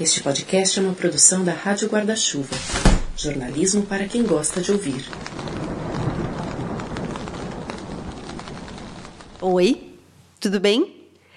Este podcast é uma produção da Rádio Guarda-Chuva. Jornalismo para quem gosta de ouvir. Oi, tudo bem?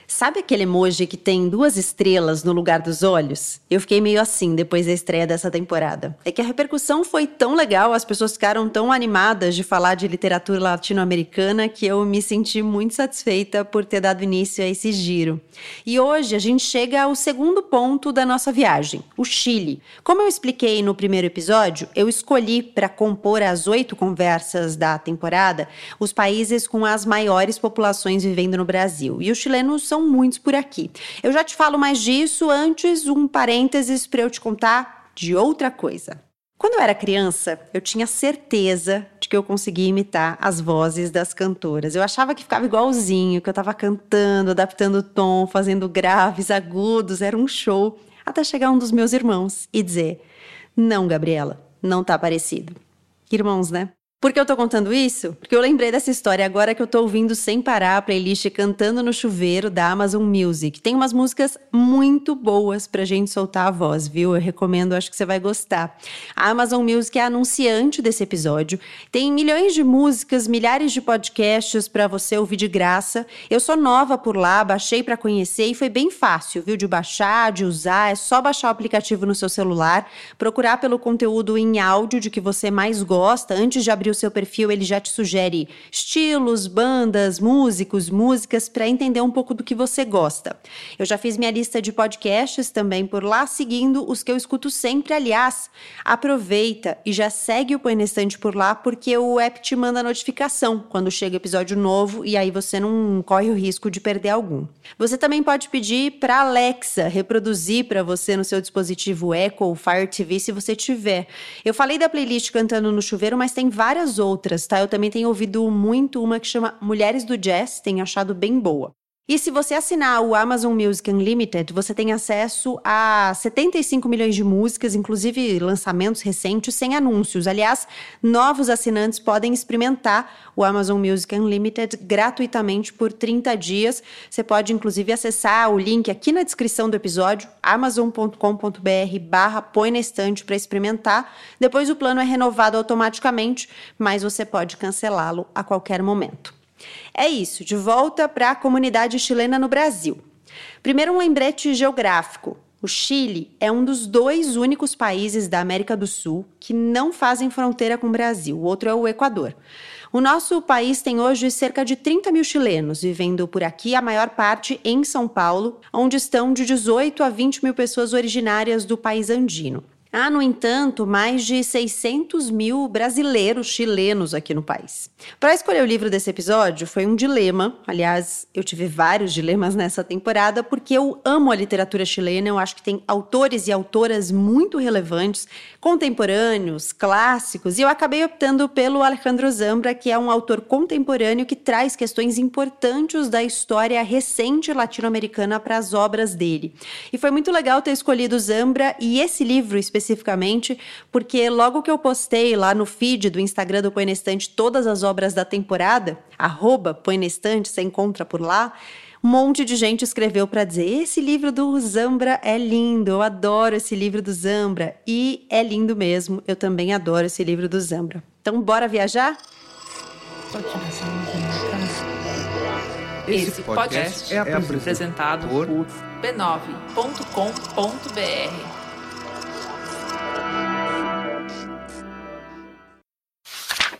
Sabe aquele emoji que tem duas estrelas no lugar dos olhos? Eu fiquei meio assim depois da estreia dessa temporada. É que a repercussão foi tão legal, as pessoas ficaram tão animadas de falar de literatura latino-americana que eu me senti muito satisfeita por ter dado início a esse giro. E hoje a gente chega ao segundo ponto da nossa viagem, o Chile. Como eu expliquei no primeiro episódio, eu escolhi para compor as oito conversas da temporada os países com as maiores populações vivendo no Brasil. E os chilenos são são muitos por aqui. Eu já te falo mais disso, antes um parênteses para eu te contar de outra coisa. Quando eu era criança, eu tinha certeza de que eu conseguia imitar as vozes das cantoras. Eu achava que ficava igualzinho, que eu estava cantando, adaptando o tom, fazendo graves, agudos, era um show. Até chegar um dos meus irmãos e dizer: Não, Gabriela, não tá parecido. Irmãos, né? Por que eu tô contando isso? Porque eu lembrei dessa história agora que eu tô ouvindo sem parar a playlist Cantando no Chuveiro da Amazon Music. Tem umas músicas muito boas pra gente soltar a voz, viu? Eu recomendo, acho que você vai gostar. A Amazon Music é anunciante desse episódio. Tem milhões de músicas, milhares de podcasts para você ouvir de graça. Eu sou nova por lá, baixei para conhecer e foi bem fácil, viu? De baixar, de usar. É só baixar o aplicativo no seu celular, procurar pelo conteúdo em áudio de que você mais gosta antes de abrir abrir o seu perfil, ele já te sugere estilos, bandas, músicos, músicas, para entender um pouco do que você gosta. Eu já fiz minha lista de podcasts também por lá, seguindo os que eu escuto sempre. Aliás, aproveita e já segue o Põe na Estante por lá, porque o app te manda notificação quando chega episódio novo e aí você não corre o risco de perder algum. Você também pode pedir para Alexa reproduzir para você no seu dispositivo Echo ou Fire TV se você tiver. Eu falei da playlist Cantando no Chuveiro, mas tem várias várias outras, tá? Eu também tenho ouvido muito uma que chama Mulheres do Jazz, tenho achado bem boa. E se você assinar o Amazon Music Unlimited, você tem acesso a 75 milhões de músicas, inclusive lançamentos recentes sem anúncios. Aliás, novos assinantes podem experimentar o Amazon Music Unlimited gratuitamente por 30 dias. Você pode inclusive acessar o link aqui na descrição do episódio, amazon.com.br barra põe na estante para experimentar. Depois o plano é renovado automaticamente, mas você pode cancelá-lo a qualquer momento. É isso, de volta para a comunidade chilena no Brasil. Primeiro, um lembrete geográfico. O Chile é um dos dois únicos países da América do Sul que não fazem fronteira com o Brasil, o outro é o Equador. O nosso país tem hoje cerca de 30 mil chilenos vivendo por aqui, a maior parte em São Paulo, onde estão de 18 a 20 mil pessoas originárias do país andino. Há, no entanto, mais de 600 mil brasileiros chilenos aqui no país. Para escolher o livro desse episódio foi um dilema. Aliás, eu tive vários dilemas nessa temporada, porque eu amo a literatura chilena. Eu acho que tem autores e autoras muito relevantes, contemporâneos, clássicos, e eu acabei optando pelo Alejandro Zambra, que é um autor contemporâneo que traz questões importantes da história recente latino-americana para as obras dele. E foi muito legal ter escolhido Zambra e esse livro específico especificamente, porque logo que eu postei lá no feed do Instagram do Põe na Estante todas as obras da temporada, arroba Põe na Estante, você encontra por lá, um monte de gente escreveu para dizer: esse livro do Zambra é lindo, eu adoro esse livro do Zambra. E é lindo mesmo, eu também adoro esse livro do Zambra. Então, bora viajar? Esse podcast é apresentado por b9.com.br.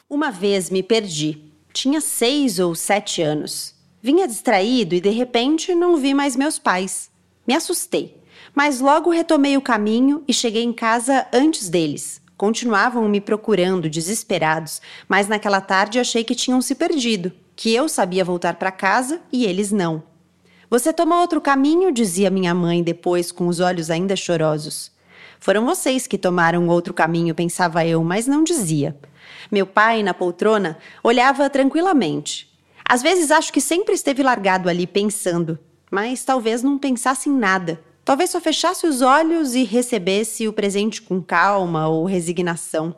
Uma vez me perdi. Tinha seis ou sete anos. Vinha distraído e de repente não vi mais meus pais. Me assustei, mas logo retomei o caminho e cheguei em casa antes deles. Continuavam me procurando, desesperados, mas naquela tarde achei que tinham se perdido, que eu sabia voltar para casa e eles não. Você tomou outro caminho, dizia minha mãe depois, com os olhos ainda chorosos. Foram vocês que tomaram outro caminho, pensava eu, mas não dizia. Meu pai, na poltrona, olhava tranquilamente. Às vezes acho que sempre esteve largado ali pensando, mas talvez não pensasse em nada. Talvez só fechasse os olhos e recebesse o presente com calma ou resignação.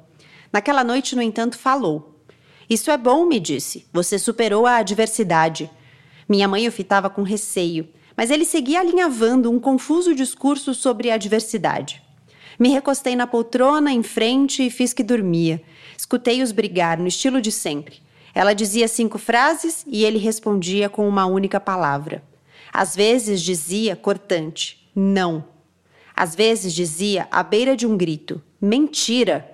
Naquela noite, no entanto, falou. Isso é bom, me disse. Você superou a adversidade. Minha mãe o fitava com receio, mas ele seguia alinhavando um confuso discurso sobre a diversidade. Me recostei na poltrona em frente e fiz que dormia. Escutei-os brigar no estilo de sempre. Ela dizia cinco frases e ele respondia com uma única palavra. Às vezes dizia cortante, não. Às vezes dizia à beira de um grito, mentira.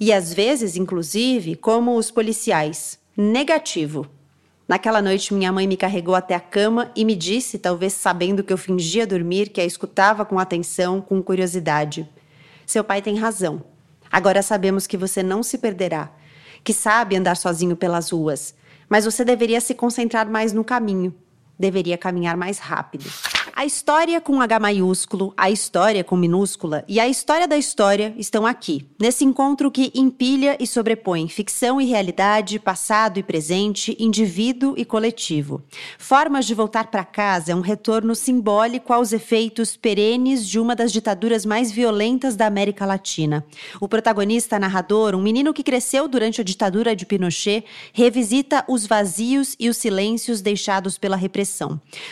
E às vezes, inclusive, como os policiais, negativo. Naquela noite, minha mãe me carregou até a cama e me disse, talvez sabendo que eu fingia dormir, que a escutava com atenção, com curiosidade: Seu pai tem razão. Agora sabemos que você não se perderá, que sabe andar sozinho pelas ruas, mas você deveria se concentrar mais no caminho, deveria caminhar mais rápido. A história com H maiúsculo, a história com minúscula e a história da história estão aqui, nesse encontro que empilha e sobrepõe ficção e realidade, passado e presente, indivíduo e coletivo. Formas de voltar para casa é um retorno simbólico aos efeitos perenes de uma das ditaduras mais violentas da América Latina. O protagonista narrador, um menino que cresceu durante a ditadura de Pinochet, revisita os vazios e os silêncios deixados pela repressão.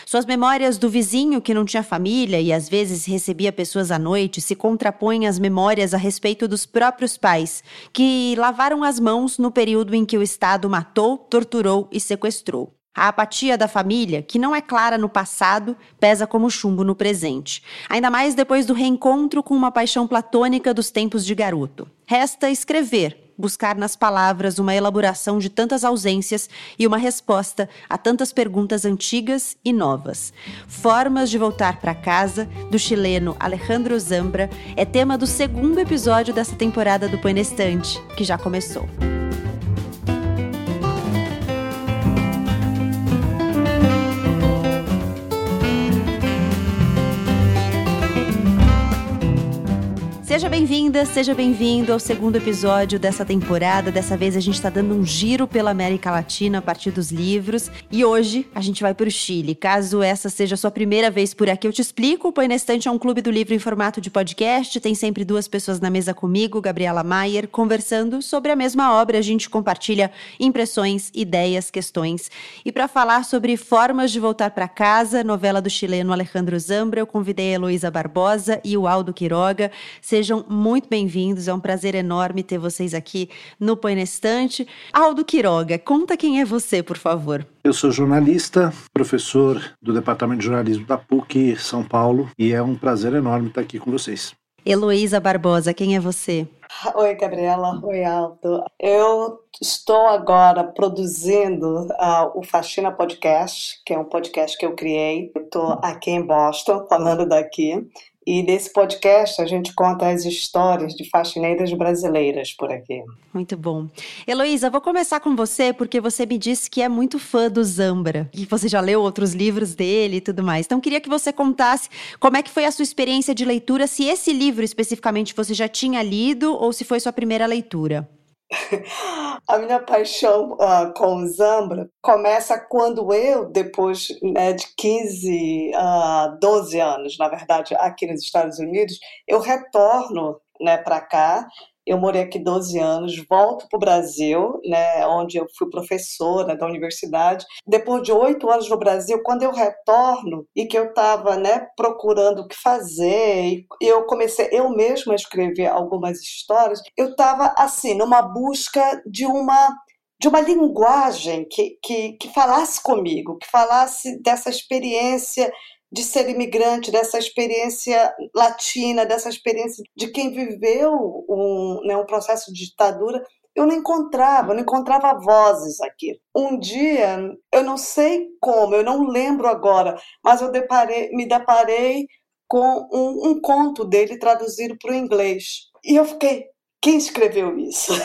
Suas memórias do vizinho que não tinha família e às vezes recebia pessoas à noite se contrapõem às memórias a respeito dos próprios pais, que lavaram as mãos no período em que o Estado matou, torturou e sequestrou. A apatia da família, que não é clara no passado, pesa como chumbo no presente. Ainda mais depois do reencontro com uma paixão platônica dos tempos de garoto. Resta escrever, buscar nas palavras uma elaboração de tantas ausências e uma resposta a tantas perguntas antigas e novas. Formas de voltar para casa, do chileno Alejandro Zambra, é tema do segundo episódio dessa temporada do Põe que já começou. Seja bem-vinda, seja bem-vindo ao segundo episódio dessa temporada. Dessa vez a gente está dando um giro pela América Latina a partir dos livros. E hoje a gente vai para o Chile. Caso essa seja a sua primeira vez por aqui, eu te explico. O Põe na Estante é um clube do livro em formato de podcast. Tem sempre duas pessoas na mesa comigo, Gabriela Maier, conversando sobre a mesma obra. A gente compartilha impressões, ideias, questões. E para falar sobre Formas de Voltar para Casa, novela do chileno Alejandro Zambra, eu convidei a Heloísa Barbosa e o Aldo Quiroga. Sejam muito bem-vindos, é um prazer enorme ter vocês aqui no Põe na Estante. Aldo Quiroga, conta quem é você, por favor. Eu sou jornalista, professor do Departamento de Jornalismo da PUC São Paulo e é um prazer enorme estar aqui com vocês. Heloísa Barbosa, quem é você? Oi, Gabriela. Oi, Aldo. Eu estou agora produzindo uh, o Faxina Podcast, que é um podcast que eu criei. Estou aqui em Boston, falando daqui. E nesse podcast a gente conta as histórias de faxineiras brasileiras por aqui. Muito bom. Heloísa, vou começar com você porque você me disse que é muito fã do Zambra e você já leu outros livros dele e tudo mais. Então queria que você contasse como é que foi a sua experiência de leitura, se esse livro especificamente você já tinha lido ou se foi sua primeira leitura. A minha paixão uh, com o Zambra começa quando eu, depois né, de 15, uh, 12 anos, na verdade, aqui nos Estados Unidos, eu retorno né, para cá eu morei aqui 12 anos, volto para o Brasil, né, onde eu fui professora da universidade. Depois de oito anos no Brasil, quando eu retorno e que eu estava né, procurando o que fazer, eu comecei eu mesma a escrever algumas histórias, eu estava assim, numa busca de uma de uma linguagem que, que, que falasse comigo, que falasse dessa experiência de ser imigrante, dessa experiência latina, dessa experiência de quem viveu um, né, um processo de ditadura, eu não encontrava, eu não encontrava vozes aqui. Um dia, eu não sei como, eu não lembro agora, mas eu deparei, me deparei com um, um conto dele traduzido para o inglês. E eu fiquei, quem escreveu isso?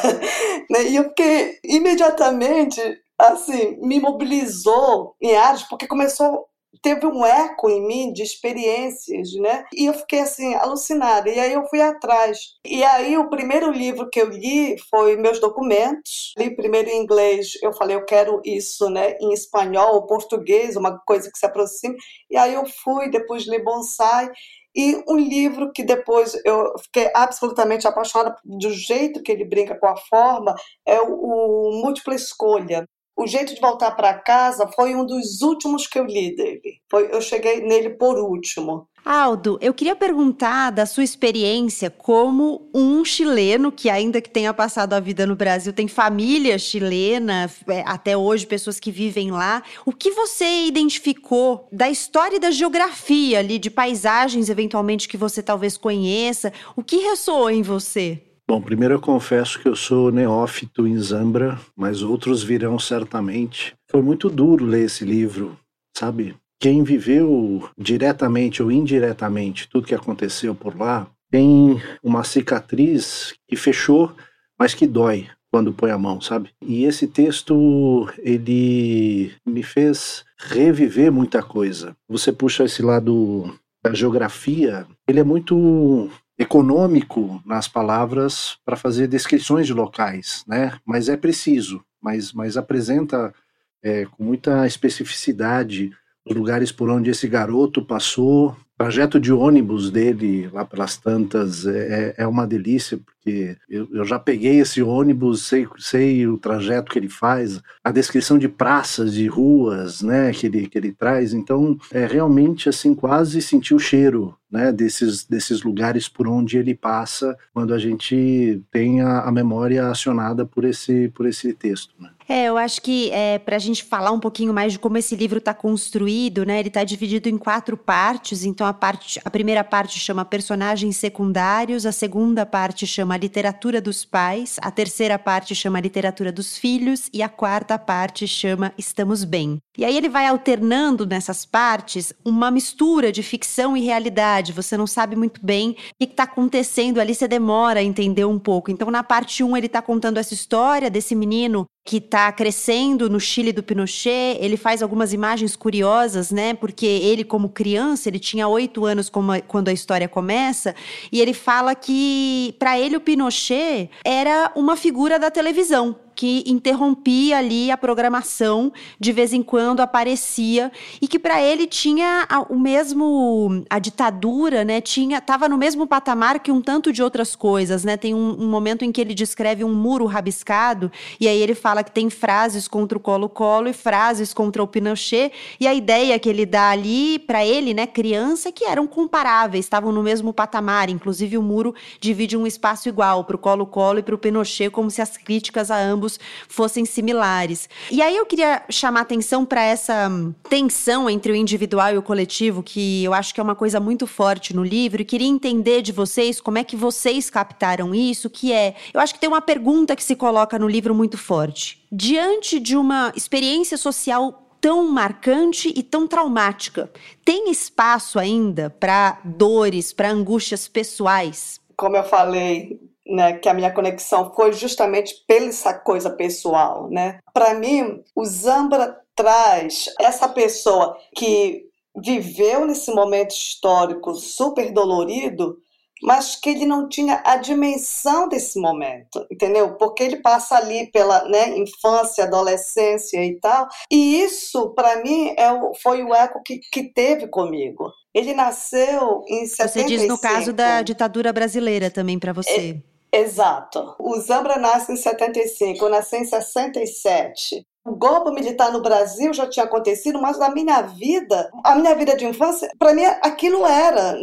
Né, e eu fiquei imediatamente assim, me mobilizou em áreas, porque começou teve um eco em mim de experiências, né? E eu fiquei assim alucinada. E aí eu fui atrás. E aí o primeiro livro que eu li foi meus documentos. Li primeiro em inglês. Eu falei eu quero isso, né? Em espanhol ou português, uma coisa que se aproxime. E aí eu fui depois li bonsai. E um livro que depois eu fiquei absolutamente apaixonada do jeito que ele brinca com a forma é o, o Múltipla Escolha, O Jeito de Voltar para Casa foi um dos últimos que eu li dele. Foi, eu cheguei nele por último. Aldo, eu queria perguntar da sua experiência como um chileno que ainda que tenha passado a vida no Brasil, tem família chilena, é, até hoje pessoas que vivem lá. O que você identificou da história e da geografia ali, de paisagens eventualmente que você talvez conheça? O que ressoou em você? Bom, primeiro eu confesso que eu sou neófito em Zambra, mas outros virão certamente. Foi muito duro ler esse livro, sabe? quem viveu diretamente ou indiretamente tudo que aconteceu por lá tem uma cicatriz que fechou, mas que dói quando põe a mão, sabe? E esse texto ele me fez reviver muita coisa. Você puxa esse lado da geografia, ele é muito econômico nas palavras para fazer descrições de locais, né? Mas é preciso, mas, mas apresenta é, com muita especificidade os lugares por onde esse garoto passou. O trajeto de ônibus dele lá pelas tantas é, é, é uma delícia, porque eu, eu, já peguei esse ônibus, sei, sei o trajeto que ele faz, a descrição de praças, de ruas, né, que ele, que ele traz. Então, é realmente assim, quase sentir o cheiro né, desses, desses lugares por onde ele passa quando a gente tem a, a memória acionada por esse, por esse texto. Né? É, eu acho que é, para a gente falar um pouquinho mais de como esse livro está construído, né? Ele está dividido em quatro partes. Então a parte, a primeira parte chama personagens secundários, a segunda parte chama literatura dos pais, a terceira parte chama literatura dos filhos e a quarta parte chama estamos bem. E aí ele vai alternando nessas partes uma mistura de ficção e realidade. Você não sabe muito bem o que está acontecendo ali, você demora a entender um pouco. Então na parte 1 um, ele está contando essa história desse menino que está crescendo no Chile do Pinochet. Ele faz algumas imagens curiosas, né? Porque ele, como criança, ele tinha oito anos quando a história começa, e ele fala que para ele o Pinochet era uma figura da televisão que interrompia ali a programação, de vez em quando aparecia e que para ele tinha o mesmo a ditadura, né? Tinha estava no mesmo patamar que um tanto de outras coisas, né? Tem um, um, momento em que ele descreve um muro rabiscado e aí ele fala que tem frases contra o Colo-Colo e frases contra o Pinochet e a ideia que ele dá ali para ele, né, criança, que eram comparáveis, estavam no mesmo patamar, inclusive o muro divide um espaço igual para o Colo-Colo e para o Pinochet, como se as críticas a ambos fossem similares. E aí eu queria chamar atenção para essa tensão entre o individual e o coletivo, que eu acho que é uma coisa muito forte no livro, e queria entender de vocês como é que vocês captaram isso, que é, eu acho que tem uma pergunta que se coloca no livro muito forte. Diante de uma experiência social tão marcante e tão traumática. Tem espaço ainda para dores, para angústias pessoais? Como eu falei, né, que a minha conexão foi justamente pela essa coisa pessoal, né? Para mim, o Zambra traz essa pessoa que viveu nesse momento histórico super dolorido, mas que ele não tinha a dimensão desse momento, entendeu? Porque ele passa ali pela né, infância, adolescência e tal, e isso para mim é o, foi o eco que, que teve comigo. Ele nasceu em 75. Você diz no caso da ditadura brasileira também para você. Exato. O Zambra nasce em 75, eu nasci em 67. O golpe militar no Brasil já tinha acontecido, mas na minha vida, a minha vida de infância, para mim aquilo era,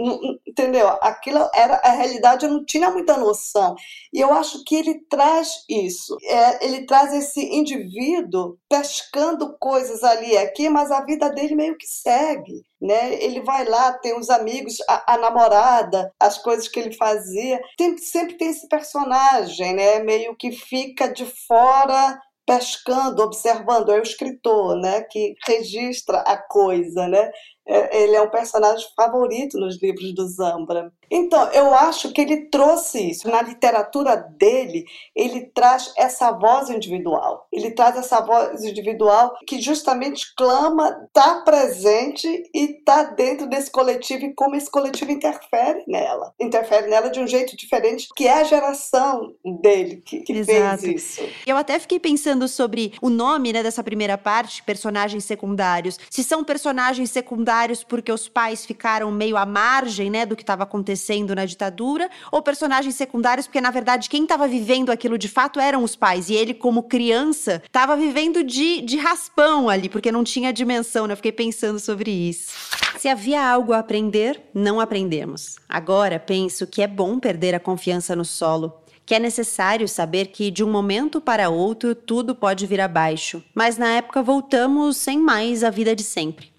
entendeu? Aquilo era a realidade, eu não tinha muita noção. E eu acho que ele traz isso. É, ele traz esse indivíduo pescando coisas ali e aqui, mas a vida dele meio que segue. Né? Ele vai lá, tem os amigos, a, a namorada, as coisas que ele fazia. Tem, sempre tem esse personagem, né? Meio que fica de fora pescando, observando, é o escritor, né, que registra a coisa, né? É, ele é um personagem favorito nos livros do Zambra. Então, eu acho que ele trouxe isso. Na literatura dele, ele traz essa voz individual. Ele traz essa voz individual que justamente clama, está presente e está dentro desse coletivo e como esse coletivo interfere nela. Interfere nela de um jeito diferente, que é a geração dele que, que fez isso. Eu até fiquei pensando sobre o nome né, dessa primeira parte, personagens secundários. Se são personagens secundários porque os pais ficaram meio à margem, né, do que estava acontecendo na ditadura, ou personagens secundários porque na verdade quem estava vivendo aquilo de fato eram os pais e ele como criança estava vivendo de, de raspão ali, porque não tinha dimensão, né? Eu fiquei pensando sobre isso. Se havia algo a aprender, não aprendemos. Agora penso que é bom perder a confiança no solo que é necessário saber que de um momento para outro tudo pode vir abaixo, mas na época voltamos sem mais à vida de sempre.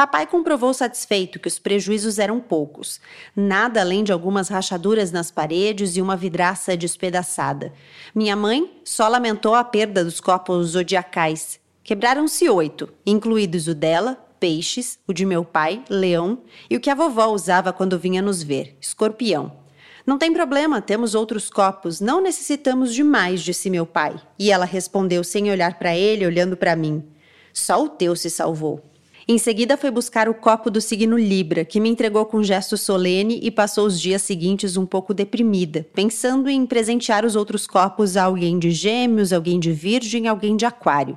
Papai comprovou satisfeito que os prejuízos eram poucos, nada além de algumas rachaduras nas paredes e uma vidraça despedaçada. Minha mãe só lamentou a perda dos copos zodiacais. Quebraram-se oito, incluídos o dela, peixes, o de meu pai, leão, e o que a vovó usava quando vinha nos ver, escorpião. Não tem problema, temos outros copos, não necessitamos de mais, disse meu pai. E ela respondeu sem olhar para ele, olhando para mim. Só o teu se salvou. Em seguida foi buscar o copo do signo Libra, que me entregou com gesto solene e passou os dias seguintes um pouco deprimida, pensando em presentear os outros copos a alguém de Gêmeos, alguém de Virgem, alguém de Aquário.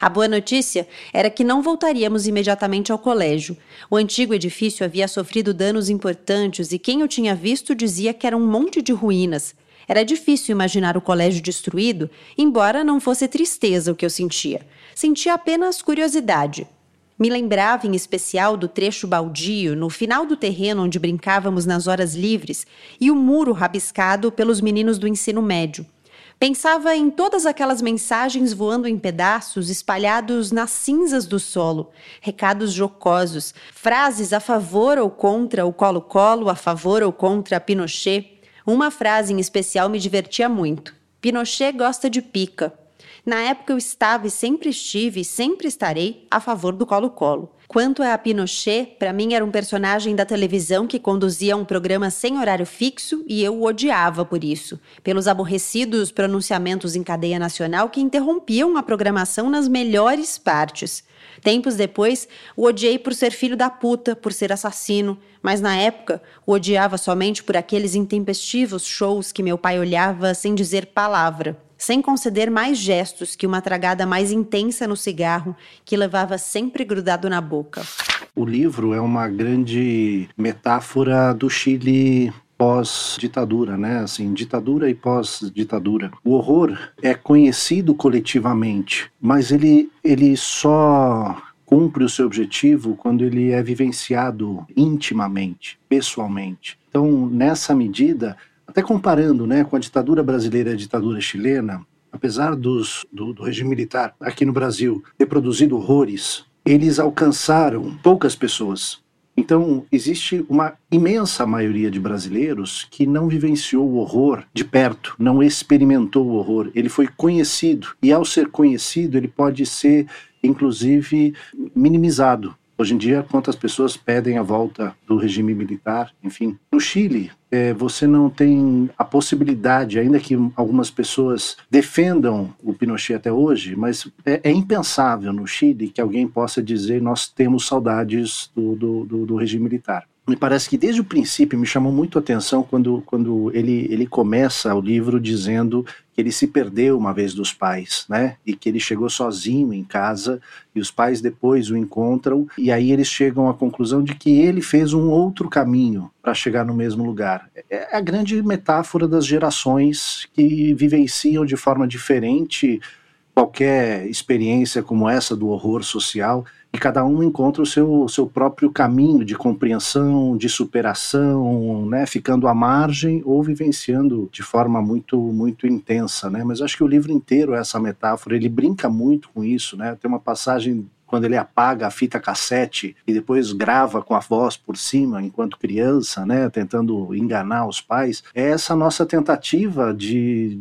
A boa notícia era que não voltaríamos imediatamente ao colégio. O antigo edifício havia sofrido danos importantes e quem o tinha visto dizia que era um monte de ruínas. Era difícil imaginar o colégio destruído, embora não fosse tristeza o que eu sentia. Sentia apenas curiosidade. Me lembrava em especial do trecho baldio no final do terreno onde brincávamos nas horas livres e o muro rabiscado pelos meninos do ensino médio. Pensava em todas aquelas mensagens voando em pedaços, espalhados nas cinzas do solo, recados jocosos, frases a favor ou contra o Colo-Colo, a favor ou contra Pinochet. Uma frase em especial me divertia muito. Pinochet gosta de pica. Na época eu estava e sempre estive e sempre estarei a favor do Colo-Colo. Quanto a Pinochet, para mim era um personagem da televisão que conduzia um programa sem horário fixo e eu o odiava por isso, pelos aborrecidos pronunciamentos em cadeia nacional que interrompiam a programação nas melhores partes. Tempos depois, o odiei por ser filho da puta, por ser assassino, mas na época o odiava somente por aqueles intempestivos shows que meu pai olhava sem dizer palavra sem conceder mais gestos que uma tragada mais intensa no cigarro que levava sempre grudado na boca. O livro é uma grande metáfora do Chile pós-ditadura, né? Assim, ditadura e pós-ditadura. O horror é conhecido coletivamente, mas ele, ele só cumpre o seu objetivo quando ele é vivenciado intimamente, pessoalmente. Então, nessa medida, até comparando né, com a ditadura brasileira e a ditadura chilena, apesar dos, do, do regime militar aqui no Brasil ter produzido horrores, eles alcançaram poucas pessoas. Então, existe uma imensa maioria de brasileiros que não vivenciou o horror de perto, não experimentou o horror. Ele foi conhecido, e ao ser conhecido, ele pode ser, inclusive, minimizado. Hoje em dia, quantas pessoas pedem a volta do regime militar? Enfim, no Chile, você não tem a possibilidade, ainda que algumas pessoas defendam o Pinochet até hoje, mas é, é impensável no Chile que alguém possa dizer nós temos saudades do, do, do, do regime militar. Me parece que desde o princípio me chamou muito a atenção quando, quando ele, ele começa o livro dizendo que ele se perdeu uma vez dos pais, né? E que ele chegou sozinho em casa e os pais depois o encontram e aí eles chegam à conclusão de que ele fez um outro caminho para chegar no mesmo lugar. É a grande metáfora das gerações que vivenciam de forma diferente qualquer experiência como essa do horror social e cada um encontra o seu, seu próprio caminho de compreensão, de superação, né, ficando à margem ou vivenciando de forma muito muito intensa, né? Mas acho que o livro inteiro essa metáfora, ele brinca muito com isso, né? Tem uma passagem quando ele apaga a fita cassete e depois grava com a voz por cima enquanto criança, né, tentando enganar os pais, é essa nossa tentativa de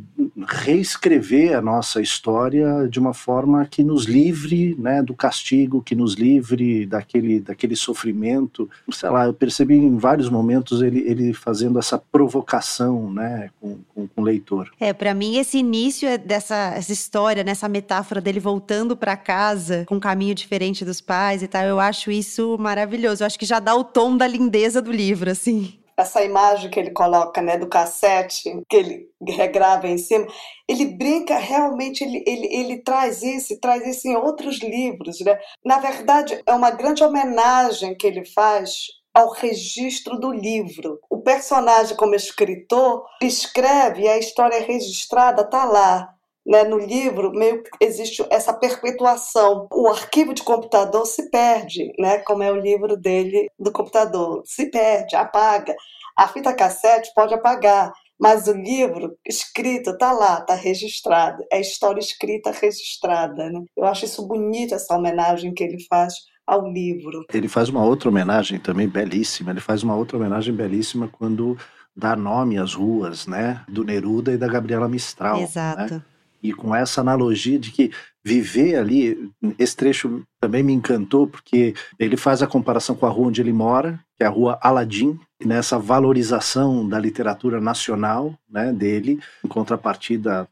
reescrever a nossa história de uma forma que nos livre, né, do castigo, que nos livre daquele daquele sofrimento. Sei lá, eu percebi em vários momentos ele, ele fazendo essa provocação, né, com, com, com o leitor. É, para mim esse início é dessa essa história, nessa metáfora dele voltando para casa com caminho de diferente dos pais e tal. Eu acho isso maravilhoso. Eu acho que já dá o tom da lindeza do livro, assim. essa imagem que ele coloca, né, do cassete, que ele regrava em cima, ele brinca realmente, ele, ele, ele traz isso, traz isso em outros livros, né? Na verdade, é uma grande homenagem que ele faz ao registro do livro. O personagem, como escritor, escreve e a história é registrada, está lá. Né, no livro, meio que existe essa perpetuação. O arquivo de computador se perde, né, como é o livro dele do computador. Se perde, apaga. A fita cassete pode apagar, mas o livro escrito está lá, está registrado. É história escrita registrada. Né? Eu acho isso bonito, essa homenagem que ele faz ao livro. Ele faz uma outra homenagem também belíssima. Ele faz uma outra homenagem belíssima quando dá nome às ruas, né, do Neruda e da Gabriela Mistral. Né? Exato. Né? E com essa analogia de que viver ali, esse trecho também me encantou, porque ele faz a comparação com a rua onde ele mora, que é a rua Aladim, nessa valorização da literatura nacional né, dele, em contrapartida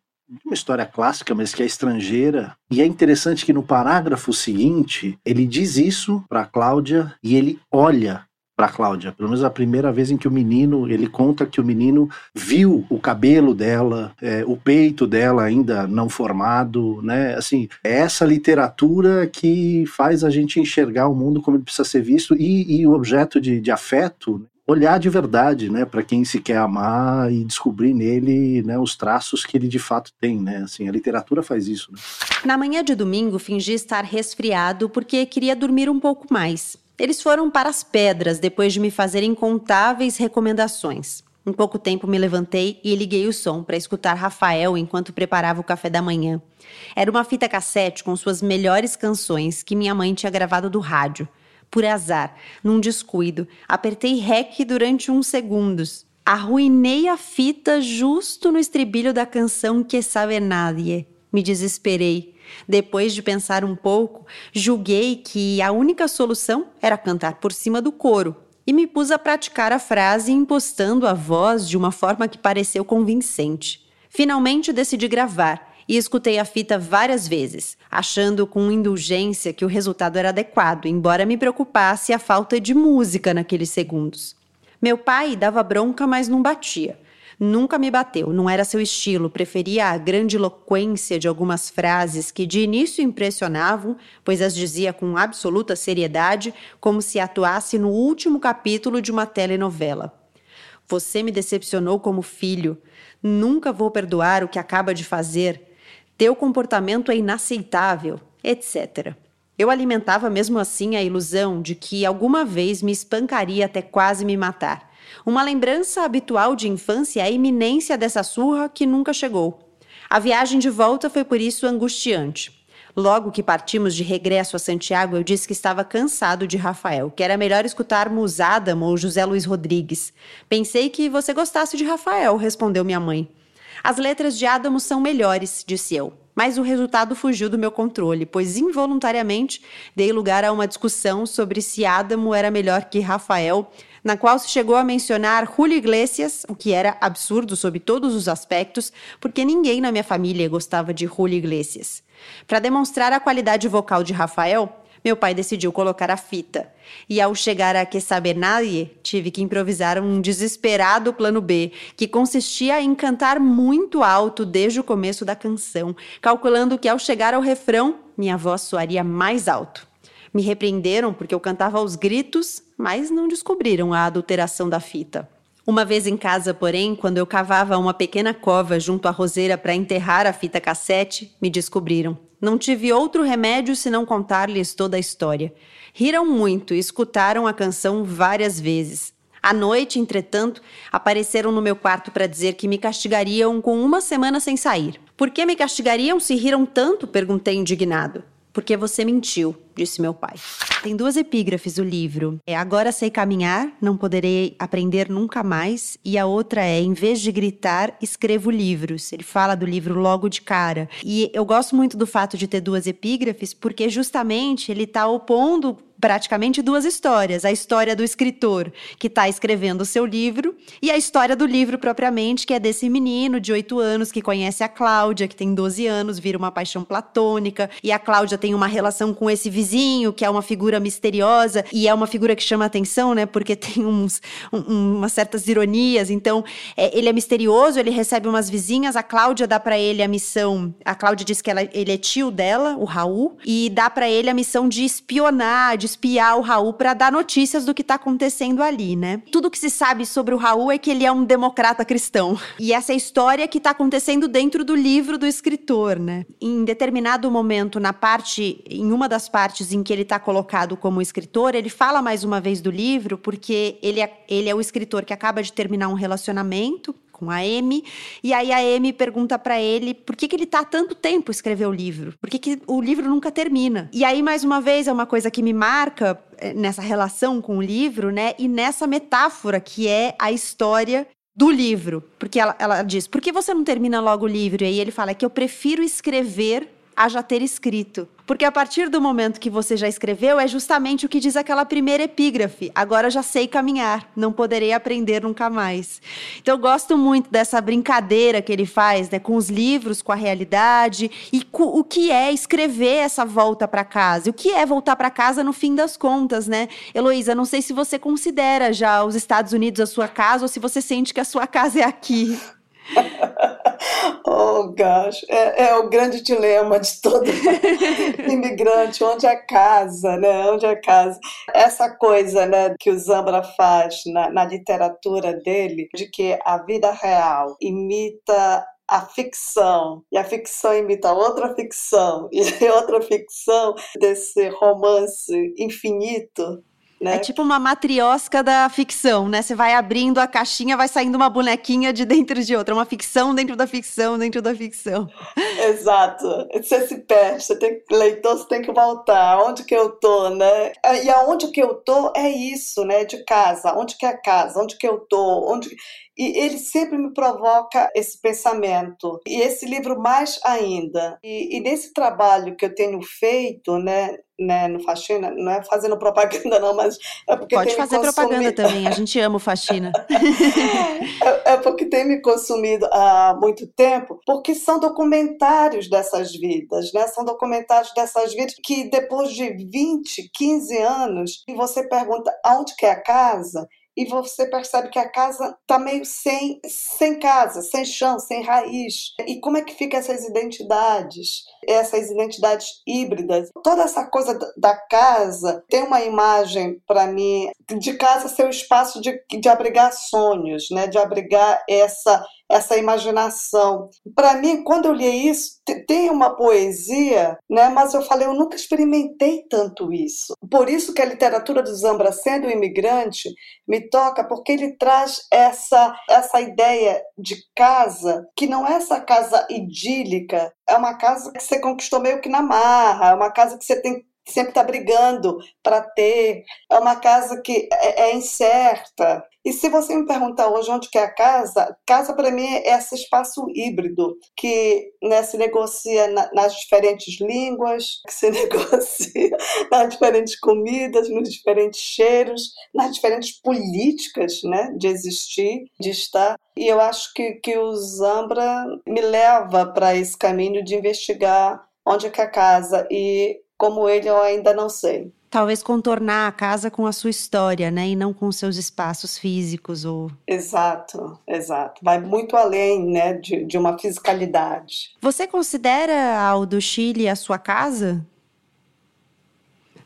uma história clássica, mas que é estrangeira. E é interessante que no parágrafo seguinte, ele diz isso para Cláudia e ele olha para Cláudia, pelo menos a primeira vez em que o menino, ele conta que o menino viu o cabelo dela, é, o peito dela ainda não formado, né? Assim, é essa literatura que faz a gente enxergar o mundo como ele precisa ser visto e, e o objeto de, de afeto olhar de verdade, né, para quem se quer amar e descobrir nele, né, os traços que ele de fato tem, né? Assim, a literatura faz isso. Né? Na manhã de domingo, fingi estar resfriado porque queria dormir um pouco mais. Eles foram para as pedras depois de me fazer incontáveis recomendações. Em pouco tempo me levantei e liguei o som para escutar Rafael enquanto preparava o café da manhã. Era uma fita cassete com suas melhores canções que minha mãe tinha gravado do rádio. Por azar, num descuido, apertei REC durante uns segundos. Arruinei a fita justo no estribilho da canção Que Sabe Nadie. Me desesperei. Depois de pensar um pouco, julguei que a única solução era cantar por cima do coro e me pus a praticar a frase impostando a voz de uma forma que pareceu convincente. Finalmente decidi gravar e escutei a fita várias vezes, achando com indulgência que o resultado era adequado, embora me preocupasse a falta de música naqueles segundos. Meu pai dava bronca, mas não batia. Nunca me bateu, não era seu estilo, preferia a grandiloquência de algumas frases que de início impressionavam, pois as dizia com absoluta seriedade, como se atuasse no último capítulo de uma telenovela. Você me decepcionou como filho. Nunca vou perdoar o que acaba de fazer. Teu comportamento é inaceitável, etc. Eu alimentava mesmo assim a ilusão de que alguma vez me espancaria até quase me matar. Uma lembrança habitual de infância é a iminência dessa surra que nunca chegou. A viagem de volta foi por isso angustiante. Logo que partimos de regresso a Santiago, eu disse que estava cansado de Rafael, que era melhor escutarmos Adam ou José Luiz Rodrigues. Pensei que você gostasse de Rafael, respondeu minha mãe. As letras de Adamo são melhores, disse eu. Mas o resultado fugiu do meu controle, pois involuntariamente dei lugar a uma discussão sobre se Adamo era melhor que Rafael, na qual se chegou a mencionar Julio Iglesias, o que era absurdo sob todos os aspectos, porque ninguém na minha família gostava de Julio Iglesias. Para demonstrar a qualidade vocal de Rafael, meu pai decidiu colocar a fita. E ao chegar a Que Saber Nadie, tive que improvisar um desesperado plano B, que consistia em cantar muito alto desde o começo da canção, calculando que ao chegar ao refrão, minha voz soaria mais alto. Me repreenderam porque eu cantava aos gritos, mas não descobriram a adulteração da fita. Uma vez em casa, porém, quando eu cavava uma pequena cova junto à roseira para enterrar a fita cassete, me descobriram. Não tive outro remédio senão contar-lhes toda a história. Riram muito e escutaram a canção várias vezes. À noite, entretanto, apareceram no meu quarto para dizer que me castigariam com uma semana sem sair. Por que me castigariam se riram tanto? perguntei indignado. Porque você mentiu, disse meu pai. Tem duas epígrafes o livro. É Agora sei caminhar, não poderei aprender nunca mais. E a outra é Em vez de gritar, escrevo livros. Ele fala do livro logo de cara. E eu gosto muito do fato de ter duas epígrafes, porque justamente ele está opondo praticamente duas histórias: a história do escritor que está escrevendo o seu livro e a história do livro propriamente, que é desse menino de 8 anos que conhece a Cláudia, que tem 12 anos, vira uma paixão platônica, e a Cláudia tem uma relação com esse vizinho, que é uma figura misteriosa e é uma figura que chama atenção, né? Porque tem uns, um, umas certas ironias. Então, é, ele é misterioso, ele recebe umas vizinhas, a Cláudia dá para ele a missão. A Cláudia diz que ela, ele é tio dela, o Raul, e dá para ele a missão de espionar, de espiar o Raul para dar notícias do que tá acontecendo ali, né? Tudo que se sabe sobre o Raul é que ele é um democrata cristão. E essa é a história que tá acontecendo dentro do livro do escritor, né? Em determinado momento, na parte, em uma das partes em que ele tá colocado como escritor, ele fala mais uma vez do livro, porque ele é, ele é o escritor que acaba de terminar um relacionamento com a Amy, e aí a Amy pergunta para ele por que, que ele tá tanto tempo escrever o livro, por que, que o livro nunca termina. E aí, mais uma vez, é uma coisa que me marca eh, nessa relação com o livro, né, e nessa metáfora que é a história do livro. Porque ela, ela diz, por que você não termina logo o livro? E aí ele fala é que eu prefiro escrever a já ter escrito. Porque a partir do momento que você já escreveu, é justamente o que diz aquela primeira epígrafe. Agora já sei caminhar, não poderei aprender nunca mais. Então eu gosto muito dessa brincadeira que ele faz, né, com os livros, com a realidade e o que é escrever essa volta para casa. O que é voltar para casa no fim das contas, né? Heloísa, não sei se você considera já os Estados Unidos a sua casa ou se você sente que a sua casa é aqui. oh, gosh, é, é, o grande dilema de todo imigrante, onde é casa, né? Onde é casa? Essa coisa, né, que o Zambra faz na, na literatura dele, de que a vida real imita a ficção, e a ficção imita outra ficção, e outra ficção desse romance infinito né? É tipo uma matriosca da ficção, né? Você vai abrindo a caixinha, vai saindo uma bonequinha de dentro de outra, uma ficção dentro da ficção, dentro da ficção. Exato. Você se perde, você tem leitor, você tem que voltar. Onde que eu tô, né? E aonde que eu tô é isso, né? De casa. Onde que é a casa? Onde que eu tô? Onde e ele sempre me provoca esse pensamento. E esse livro mais ainda. E, e nesse trabalho que eu tenho feito, né, né, no Faxina, não é fazendo propaganda não, mas é porque Pode fazer propaganda também, a gente ama o Faxina. é, é, porque tem me consumido há muito tempo, porque são documentários dessas vidas, né? São documentários dessas vidas que depois de 20, 15 anos, e você pergunta aonde que é a casa, e você percebe que a casa está meio sem, sem casa, sem chão, sem raiz. E como é que ficam essas identidades, essas identidades híbridas? Toda essa coisa da casa tem uma imagem para mim de casa ser o espaço de, de abrigar sonhos, né? de abrigar essa essa imaginação. Para mim, quando eu li isso, tem uma poesia, né? Mas eu falei, eu nunca experimentei tanto isso. Por isso que a literatura do Zambra, sendo um imigrante, me toca, porque ele traz essa essa ideia de casa que não é essa casa idílica, é uma casa que você conquistou meio que na marra, é uma casa que você tem sempre está brigando para ter, é uma casa que é, é, incerta. E se você me perguntar hoje onde que é a casa, casa para mim é esse espaço híbrido que né, se negocia na, nas diferentes línguas, que se negocia nas diferentes comidas, nos diferentes cheiros, nas diferentes políticas né, de existir, de estar. E eu acho que, que o Zambra me leva para esse caminho de investigar onde é que é a casa e como ele eu ainda não sei. Talvez contornar a casa com a sua história, né? E não com seus espaços físicos ou. Exato, exato. Vai muito além, né, de, de uma fisicalidade. Você considera ao do Chile a sua casa?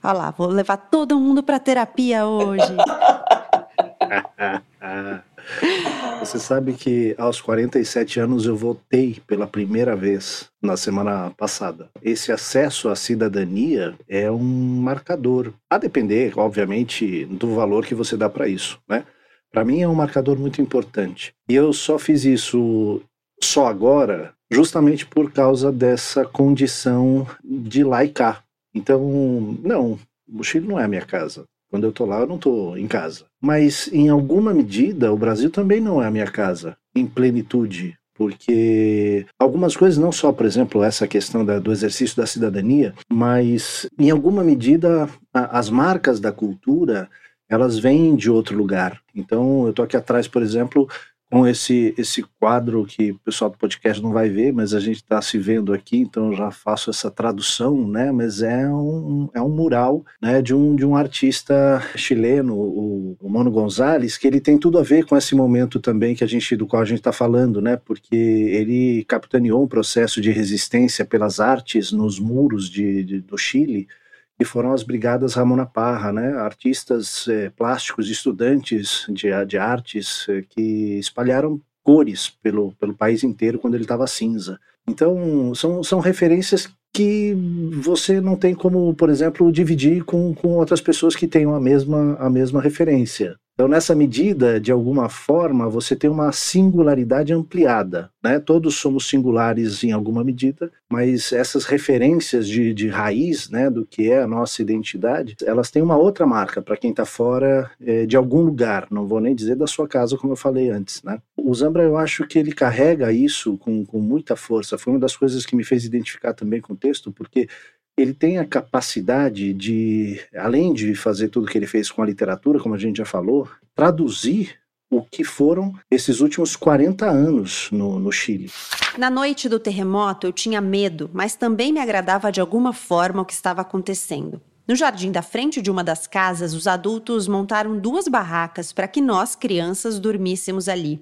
Olha lá, vou levar todo mundo para terapia hoje. Você sabe que aos 47 anos eu votei pela primeira vez na semana passada. Esse acesso à cidadania é um marcador, a depender, obviamente, do valor que você dá para isso, né? Para mim é um marcador muito importante. E eu só fiz isso só agora, justamente por causa dessa condição de cá. Então, não, o Chile não é a minha casa. Quando eu estou lá, eu não estou em casa. Mas, em alguma medida, o Brasil também não é a minha casa, em plenitude. porque algumas coisas, não só, por exemplo, essa questão da, do exercício da cidadania, mas em alguma medida a, as marcas da cultura elas vêm de outro lugar. Então, eu estou aqui atrás, por exemplo, com esse, esse quadro que o pessoal do podcast não vai ver, mas a gente está se vendo aqui, então já faço essa tradução, né? Mas é um, é um mural né, de, um, de um artista chileno, o, o Mano Gonzalez, que ele tem tudo a ver com esse momento também que a gente, do qual a gente está falando, né? Porque ele capitaneou um processo de resistência pelas artes nos muros de, de do Chile, que foram as Brigadas Ramona Parra, né? artistas é, plásticos, estudantes de, de artes é, que espalharam cores pelo, pelo país inteiro quando ele estava cinza. Então, são, são referências que você não tem como, por exemplo, dividir com, com outras pessoas que tenham a mesma, a mesma referência. Então, nessa medida, de alguma forma, você tem uma singularidade ampliada. Né? Todos somos singulares em alguma medida, mas essas referências de, de raiz né, do que é a nossa identidade, elas têm uma outra marca para quem está fora é, de algum lugar. Não vou nem dizer da sua casa, como eu falei antes. Né? O Zambra, eu acho que ele carrega isso com, com muita força. Foi uma das coisas que me fez identificar também com o texto, porque ele tem a capacidade de, além de fazer tudo que ele fez com a literatura, como a gente já falou, traduzir o que foram esses últimos 40 anos no, no, Chile. Na noite do terremoto, eu tinha medo, mas também me agradava de alguma forma o que estava acontecendo. No jardim da frente de uma das casas, os adultos montaram duas barracas para que nós, crianças, dormíssemos ali.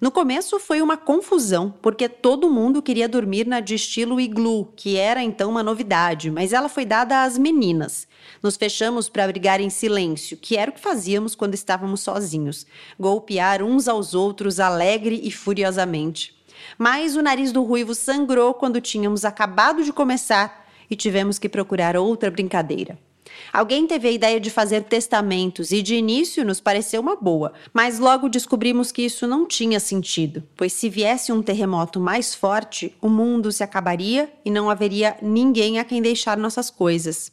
No começo foi uma confusão, porque todo mundo queria dormir na de estilo iglu, que era então uma novidade, mas ela foi dada às meninas. Nos fechamos para brigar em silêncio, que era o que fazíamos quando estávamos sozinhos, golpear uns aos outros alegre e furiosamente. Mas o nariz do ruivo sangrou quando tínhamos acabado de começar e tivemos que procurar outra brincadeira. Alguém teve a ideia de fazer testamentos e de início nos pareceu uma boa, mas logo descobrimos que isso não tinha sentido, pois se viesse um terremoto mais forte, o mundo se acabaria e não haveria ninguém a quem deixar nossas coisas.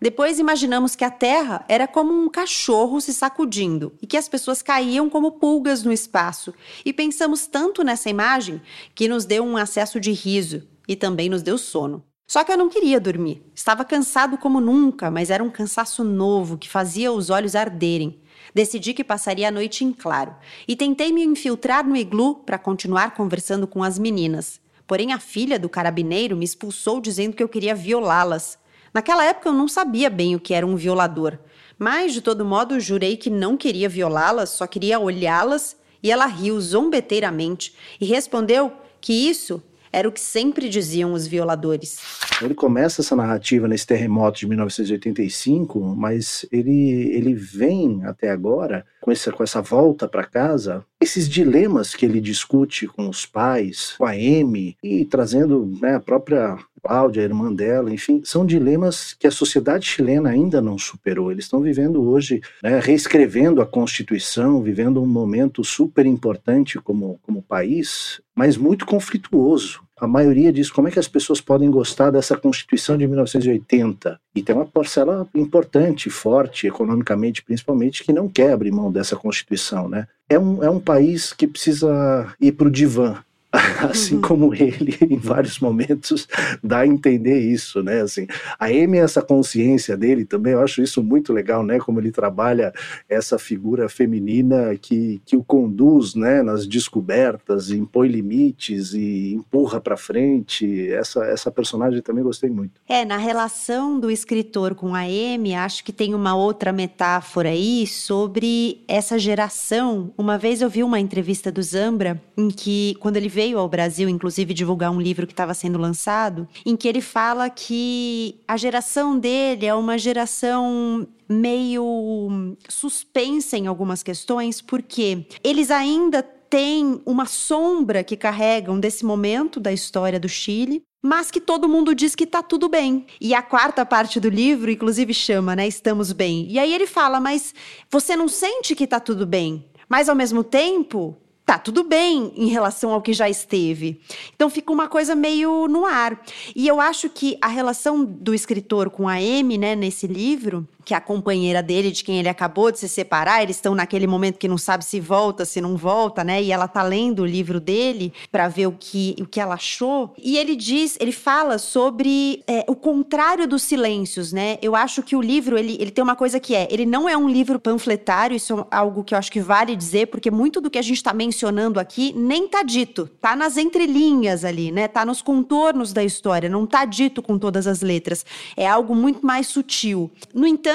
Depois imaginamos que a Terra era como um cachorro se sacudindo e que as pessoas caíam como pulgas no espaço. E pensamos tanto nessa imagem que nos deu um acesso de riso e também nos deu sono. Só que eu não queria dormir. Estava cansado como nunca, mas era um cansaço novo que fazia os olhos arderem. Decidi que passaria a noite em claro e tentei me infiltrar no iglu para continuar conversando com as meninas. Porém, a filha do carabineiro me expulsou dizendo que eu queria violá-las. Naquela época eu não sabia bem o que era um violador, mas de todo modo jurei que não queria violá-las, só queria olhá-las, e ela riu zombeteiramente e respondeu que isso era o que sempre diziam os violadores. Ele começa essa narrativa nesse terremoto de 1985, mas ele, ele vem até agora com essa, com essa volta para casa, esses dilemas que ele discute com os pais, com a Amy, e trazendo né, a própria Cláudia, a irmã dela, enfim, são dilemas que a sociedade chilena ainda não superou. Eles estão vivendo hoje, né, reescrevendo a Constituição, vivendo um momento super importante como, como país, mas muito conflituoso. A maioria diz como é que as pessoas podem gostar dessa Constituição de 1980. E tem uma parcela importante, forte, economicamente principalmente, que não quer abrir mão dessa Constituição. Né? É, um, é um país que precisa ir para o divã, assim uhum. como ele em vários momentos dá a entender isso, né? Assim, a Amy essa consciência dele também, eu acho isso muito legal, né? Como ele trabalha essa figura feminina que, que o conduz, né? Nas descobertas, impõe limites e empurra para frente. Essa essa personagem também gostei muito. É na relação do escritor com a Amy, acho que tem uma outra metáfora aí sobre essa geração. Uma vez eu vi uma entrevista do Zambra em que quando ele veio veio ao Brasil, inclusive, divulgar um livro que estava sendo lançado, em que ele fala que a geração dele é uma geração meio suspensa em algumas questões, porque eles ainda têm uma sombra que carregam desse momento da história do Chile, mas que todo mundo diz que tá tudo bem. E a quarta parte do livro, inclusive, chama, né? Estamos bem. E aí ele fala, mas você não sente que tá tudo bem? Mas ao mesmo tempo, tá tudo bem em relação ao que já esteve. Então fica uma coisa meio no ar. E eu acho que a relação do escritor com a M, né, nesse livro, que a companheira dele, de quem ele acabou de se separar, eles estão naquele momento que não sabe se volta, se não volta, né? E ela tá lendo o livro dele para ver o que, o que ela achou. E ele diz, ele fala sobre é, o contrário dos silêncios, né? Eu acho que o livro, ele, ele tem uma coisa que é, ele não é um livro panfletário, isso é algo que eu acho que vale dizer, porque muito do que a gente está mencionando aqui nem tá dito, tá nas entrelinhas ali, né? Tá nos contornos da história, não tá dito com todas as letras. É algo muito mais sutil. No entanto,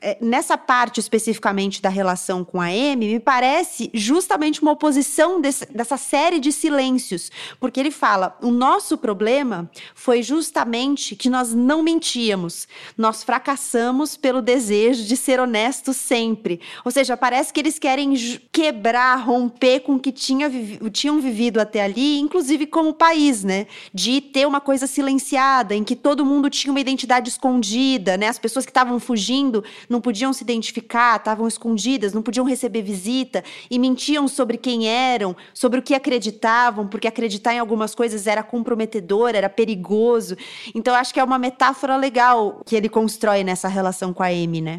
é, nessa parte especificamente da relação com a Amy, me parece justamente uma oposição desse, dessa série de silêncios, porque ele fala: o nosso problema foi justamente que nós não mentíamos, nós fracassamos pelo desejo de ser honestos sempre. Ou seja, parece que eles querem quebrar, romper com o que tinha, tinham vivido até ali, inclusive como país, né? De ter uma coisa silenciada, em que todo mundo tinha uma identidade escondida, né? As pessoas que estavam fugindo não podiam se identificar, estavam escondidas, não podiam receber visita e mentiam sobre quem eram, sobre o que acreditavam, porque acreditar em algumas coisas era comprometedor, era perigoso. Então acho que é uma metáfora legal que ele constrói nessa relação com a Amy, né?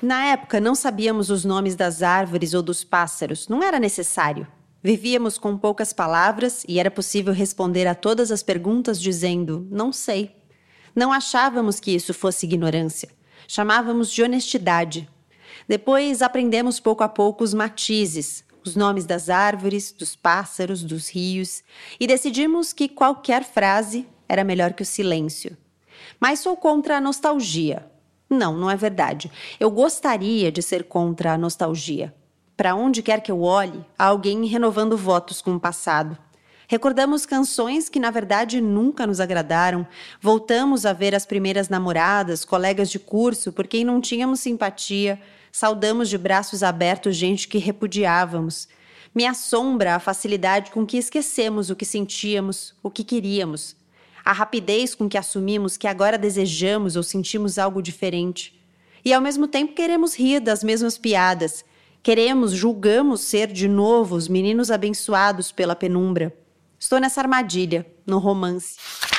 Na época não sabíamos os nomes das árvores ou dos pássaros, não era necessário. Vivíamos com poucas palavras e era possível responder a todas as perguntas dizendo: não sei. Não achávamos que isso fosse ignorância. Chamávamos de honestidade. Depois aprendemos pouco a pouco os matizes, os nomes das árvores, dos pássaros, dos rios, e decidimos que qualquer frase era melhor que o silêncio. Mas sou contra a nostalgia. Não, não é verdade. Eu gostaria de ser contra a nostalgia. Para onde quer que eu olhe, há alguém renovando votos com o passado. Recordamos canções que na verdade nunca nos agradaram. Voltamos a ver as primeiras namoradas, colegas de curso por quem não tínhamos simpatia. Saudamos de braços abertos gente que repudiávamos. Me assombra a facilidade com que esquecemos o que sentíamos, o que queríamos. A rapidez com que assumimos que agora desejamos ou sentimos algo diferente. E ao mesmo tempo queremos rir das mesmas piadas Queremos, julgamos ser de novo os meninos abençoados pela penumbra. Estou nessa armadilha, no romance.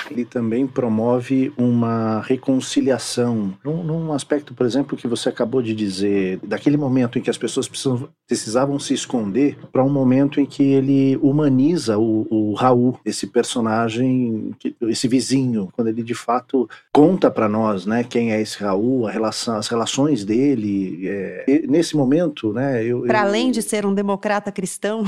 Ele também promove uma reconciliação, num, num, aspecto, por exemplo, que você acabou de dizer, daquele momento em que as pessoas precisam, precisavam se esconder, para um momento em que ele humaniza o, o Raul, esse personagem, esse vizinho, quando ele de fato conta para nós, né, quem é esse Raul, a relação, as relações dele. É, nesse momento, né, eu. Para além de ser um democrata cristão.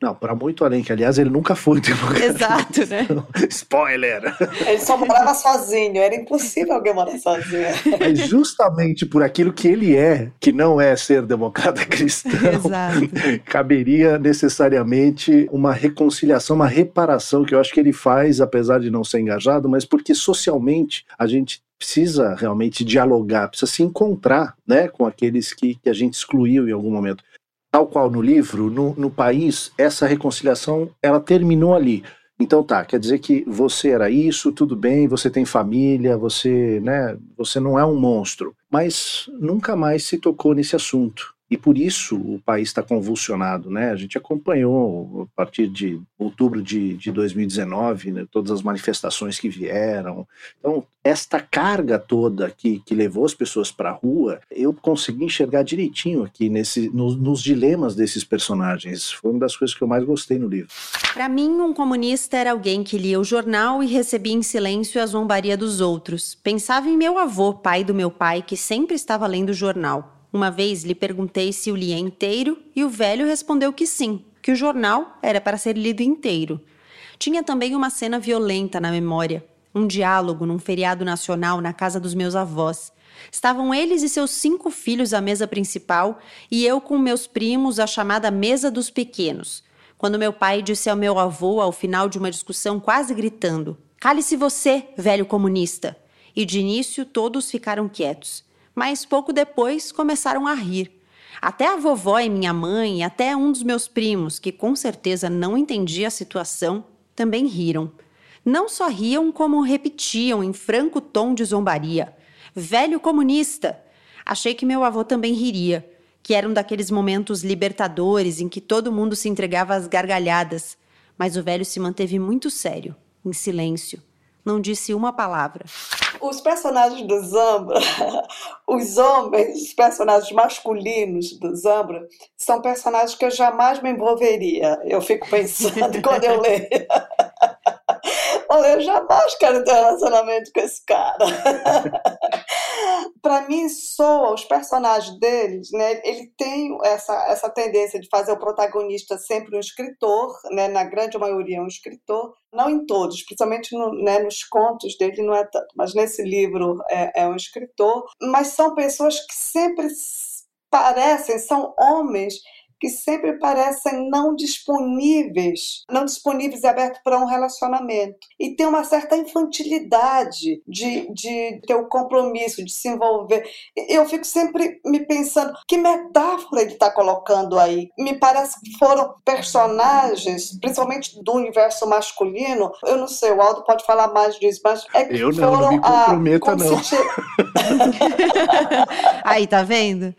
Não, para muito além, que aliás ele nunca foi democrata. Exato, né? Spoiler! Ele só morava sozinho, era impossível alguém morar sozinho. É justamente por aquilo que ele é, que não é ser democrata cristão, Exato. caberia necessariamente uma reconciliação, uma reparação que eu acho que ele faz, apesar de não ser engajado, mas porque socialmente a gente precisa realmente dialogar, precisa se encontrar né, com aqueles que, que a gente excluiu em algum momento. Tal qual no livro, no, no país, essa reconciliação ela terminou ali. Então tá, quer dizer que você era isso, tudo bem, você tem família, você, né, você não é um monstro, mas nunca mais se tocou nesse assunto. E por isso o país está convulsionado, né? A gente acompanhou a partir de outubro de, de 2019 né, todas as manifestações que vieram. Então, esta carga toda que, que levou as pessoas para a rua, eu consegui enxergar direitinho aqui nesse, no, nos dilemas desses personagens. Foi uma das coisas que eu mais gostei no livro. Para mim, um comunista era alguém que lia o jornal e recebia em silêncio a zombaria dos outros. Pensava em meu avô, pai do meu pai, que sempre estava lendo o jornal. Uma vez lhe perguntei se o lia inteiro e o velho respondeu que sim, que o jornal era para ser lido inteiro. Tinha também uma cena violenta na memória, um diálogo num feriado nacional na casa dos meus avós. Estavam eles e seus cinco filhos à mesa principal e eu com meus primos à chamada mesa dos pequenos. Quando meu pai disse ao meu avô, ao final de uma discussão, quase gritando: Cale-se você, velho comunista! E de início todos ficaram quietos mas pouco depois começaram a rir. Até a vovó e minha mãe, até um dos meus primos, que com certeza não entendia a situação, também riram. Não só riam, como repetiam em franco tom de zombaria: Velho comunista! Achei que meu avô também riria, que era um daqueles momentos libertadores em que todo mundo se entregava às gargalhadas, mas o velho se manteve muito sério, em silêncio. Não disse uma palavra. Os personagens do Zambra, os homens, os personagens masculinos do Zambra, são personagens que eu jamais me envolveria. Eu fico pensando quando eu leio. Olha, eu jamais quero ter um relacionamento com esse cara. Para mim, soa, os personagens deles, né, ele tem essa, essa tendência de fazer o protagonista sempre um escritor, né, na grande maioria um escritor, não em todos, principalmente no, né, nos contos dele não é tanto, mas nesse livro é, é um escritor, mas são pessoas que sempre parecem, são homens que sempre parecem não disponíveis, não disponíveis e abertos para um relacionamento. E tem uma certa infantilidade de, de ter o compromisso, de se envolver. Eu fico sempre me pensando, que metáfora ele está colocando aí? Me parece que foram personagens, principalmente do universo masculino, eu não sei, o Aldo pode falar mais disso, mas é que eu não, foram não me comprometa, a, não. Se... aí, tá vendo?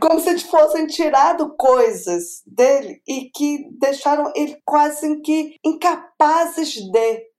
Como se fossem tirado coisas dele e que deixaram ele quase que incapazes de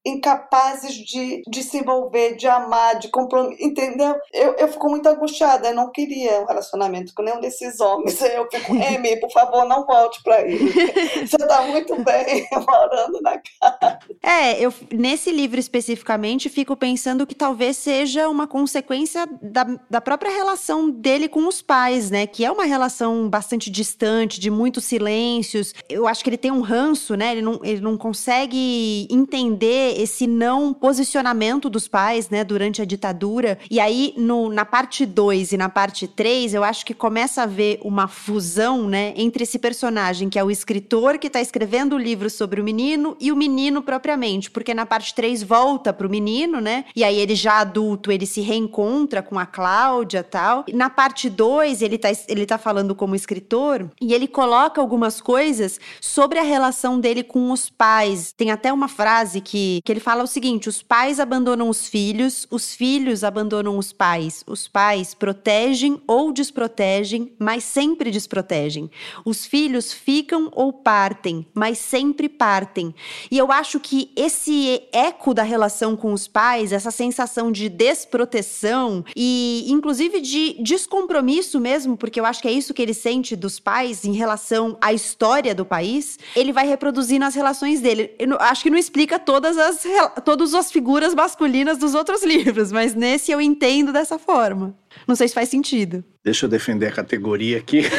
incapazes de, de se envolver, de amar, de comprometer, entendeu? Eu, eu fico muito angustiada, eu não queria um relacionamento com nenhum desses homens. Eu fico, Amy, por favor, não volte para ele. Você tá muito bem morando na casa. É, eu nesse livro especificamente fico pensando que talvez seja uma consequência da, da própria relação dele com os pais, né? Que é uma relação bastante distante, de muitos silêncios. Eu acho que ele tem um ranço, né? Ele não, ele não consegue entender esse não posicionamento dos pais, né, durante a ditadura. E aí, no, na parte 2 e na parte 3, eu acho que começa a ver uma fusão, né, entre esse personagem, que é o escritor que está escrevendo o livro sobre o menino, e o menino propriamente. Porque na parte 3 volta pro menino, né? E aí ele já adulto, ele se reencontra com a Cláudia tal. Na parte 2, ele tá, ele tá falando como escritor, e ele coloca algumas coisas sobre a relação dele com os pais. Tem até uma frase que, que ele fala o seguinte: os pais abandonam os filhos, os filhos abandonam os pais. Os pais protegem ou desprotegem, mas sempre desprotegem. Os filhos ficam ou partem, mas sempre partem. E eu acho que esse eco da relação com os pais, essa sensação de desproteção e inclusive de descompromisso mesmo, porque eu acho que é isso que ele sente dos pais em relação à história do país, ele vai reproduzir nas relações dele. Eu acho que não explica todas as as, todas as figuras masculinas dos outros livros, mas nesse eu entendo dessa forma. Não sei se faz sentido. Deixa eu defender a categoria aqui.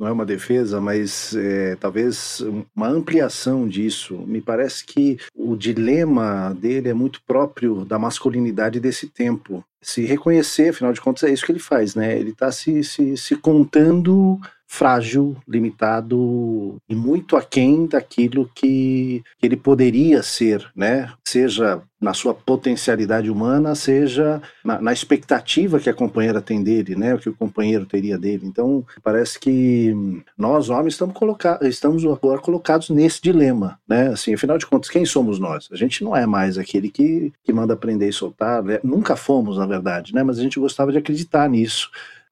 Não é uma defesa, mas é, talvez uma ampliação disso. Me parece que o dilema dele é muito próprio da masculinidade desse tempo. Se reconhecer, afinal de contas, é isso que ele faz, né? Ele está se, se, se contando frágil, limitado e muito aquém daquilo que, que ele poderia ser, né? Seja na sua potencialidade humana, seja na, na, expectativa que a companheira tem dele, né? O que o companheiro teria dele. Então, parece que nós, homens, estamos, coloca estamos agora colocados nesse dilema, né? Assim, afinal de contas, quem somos nós? A gente não é mais aquele que, que manda aprender e soltar, né? nunca fomos, na verdade, né? Mas a gente gostava de acreditar nisso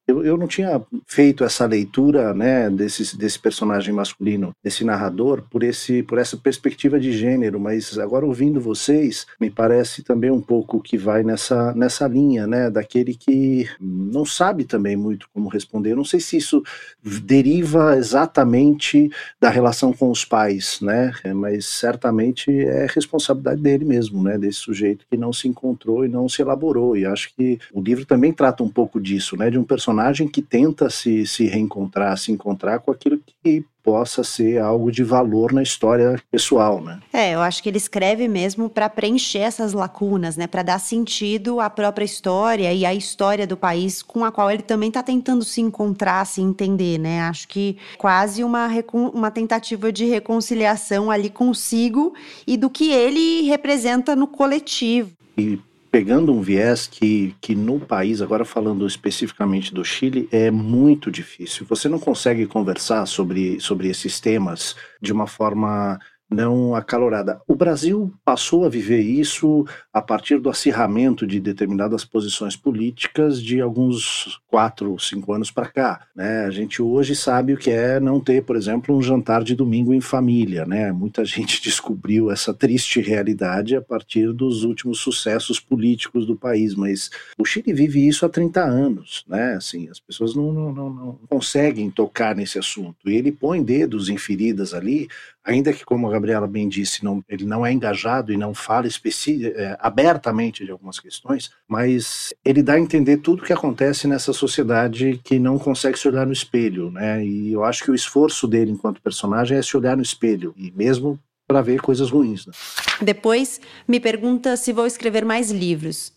eu, eu não tinha feito essa leitura né, desse, desse personagem masculino, desse narrador, por, esse, por essa perspectiva de gênero, mas agora ouvindo vocês, me parece também um pouco que vai nessa, nessa linha, né, daquele que não sabe também muito como responder. Eu não sei se isso deriva exatamente da relação com os pais, né, mas certamente é responsabilidade dele mesmo, né, desse sujeito que não se encontrou e não se elaborou. E acho que o livro também trata um pouco disso, né, de um personagem personagem que tenta se, se reencontrar, se encontrar com aquilo que possa ser algo de valor na história pessoal, né? É, eu acho que ele escreve mesmo para preencher essas lacunas, né, para dar sentido à própria história e à história do país com a qual ele também está tentando se encontrar, se entender, né? Acho que quase uma, uma tentativa de reconciliação ali consigo e do que ele representa no coletivo. E pegando um viés que, que no país, agora falando especificamente do Chile, é muito difícil. Você não consegue conversar sobre, sobre esses temas de uma forma não acalorada. O Brasil passou a viver isso a partir do acirramento de determinadas posições políticas de alguns quatro, cinco anos para cá. Né? A gente hoje sabe o que é não ter, por exemplo, um jantar de domingo em família. Né? Muita gente descobriu essa triste realidade a partir dos últimos sucessos políticos do país, mas o Chile vive isso há 30 anos. Né? Assim, as pessoas não, não, não, não conseguem tocar nesse assunto. E ele põe dedos em feridas ali ainda que, como a Gabriela bem disse, não, ele não é engajado e não fala é, abertamente de algumas questões, mas ele dá a entender tudo o que acontece nessa sociedade que não consegue se olhar no espelho, né? E eu acho que o esforço dele enquanto personagem é se olhar no espelho, e mesmo para ver coisas ruins. Né? Depois, me pergunta se vou escrever mais livros.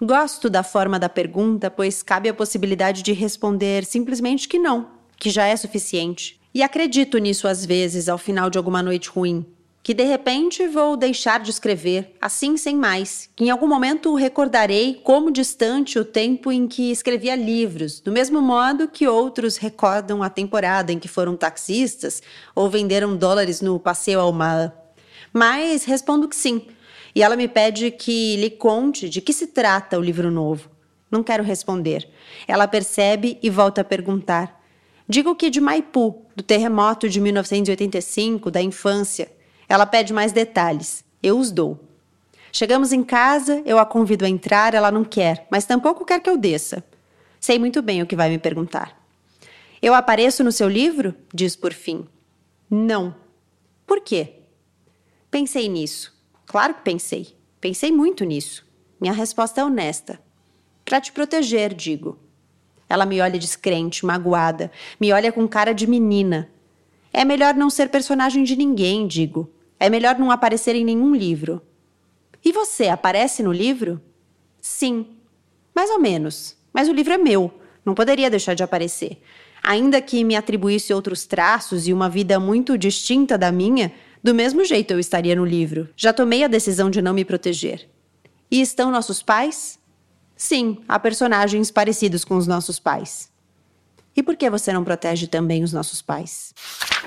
Gosto da forma da pergunta, pois cabe a possibilidade de responder simplesmente que não, que já é suficiente. E acredito nisso às vezes, ao final de alguma noite ruim. Que de repente vou deixar de escrever, assim sem mais. Que em algum momento recordarei como distante o tempo em que escrevia livros, do mesmo modo que outros recordam a temporada em que foram taxistas ou venderam dólares no passeio ao mar. Mas respondo que sim. E ela me pede que lhe conte de que se trata o livro novo. Não quero responder. Ela percebe e volta a perguntar. Digo que de Maipu, do terremoto de 1985, da infância. Ela pede mais detalhes. Eu os dou. Chegamos em casa, eu a convido a entrar, ela não quer, mas tampouco quer que eu desça. Sei muito bem o que vai me perguntar. Eu apareço no seu livro? Diz por fim. Não. Por quê? Pensei nisso. Claro que pensei. Pensei muito nisso. Minha resposta é honesta. Para te proteger, digo. Ela me olha descrente, magoada, me olha com cara de menina. É melhor não ser personagem de ninguém, digo. É melhor não aparecer em nenhum livro. E você aparece no livro? Sim. Mais ou menos. Mas o livro é meu. Não poderia deixar de aparecer. Ainda que me atribuísse outros traços e uma vida muito distinta da minha, do mesmo jeito eu estaria no livro. Já tomei a decisão de não me proteger. E estão nossos pais? Sim, há personagens parecidos com os nossos pais. E por que você não protege também os nossos pais?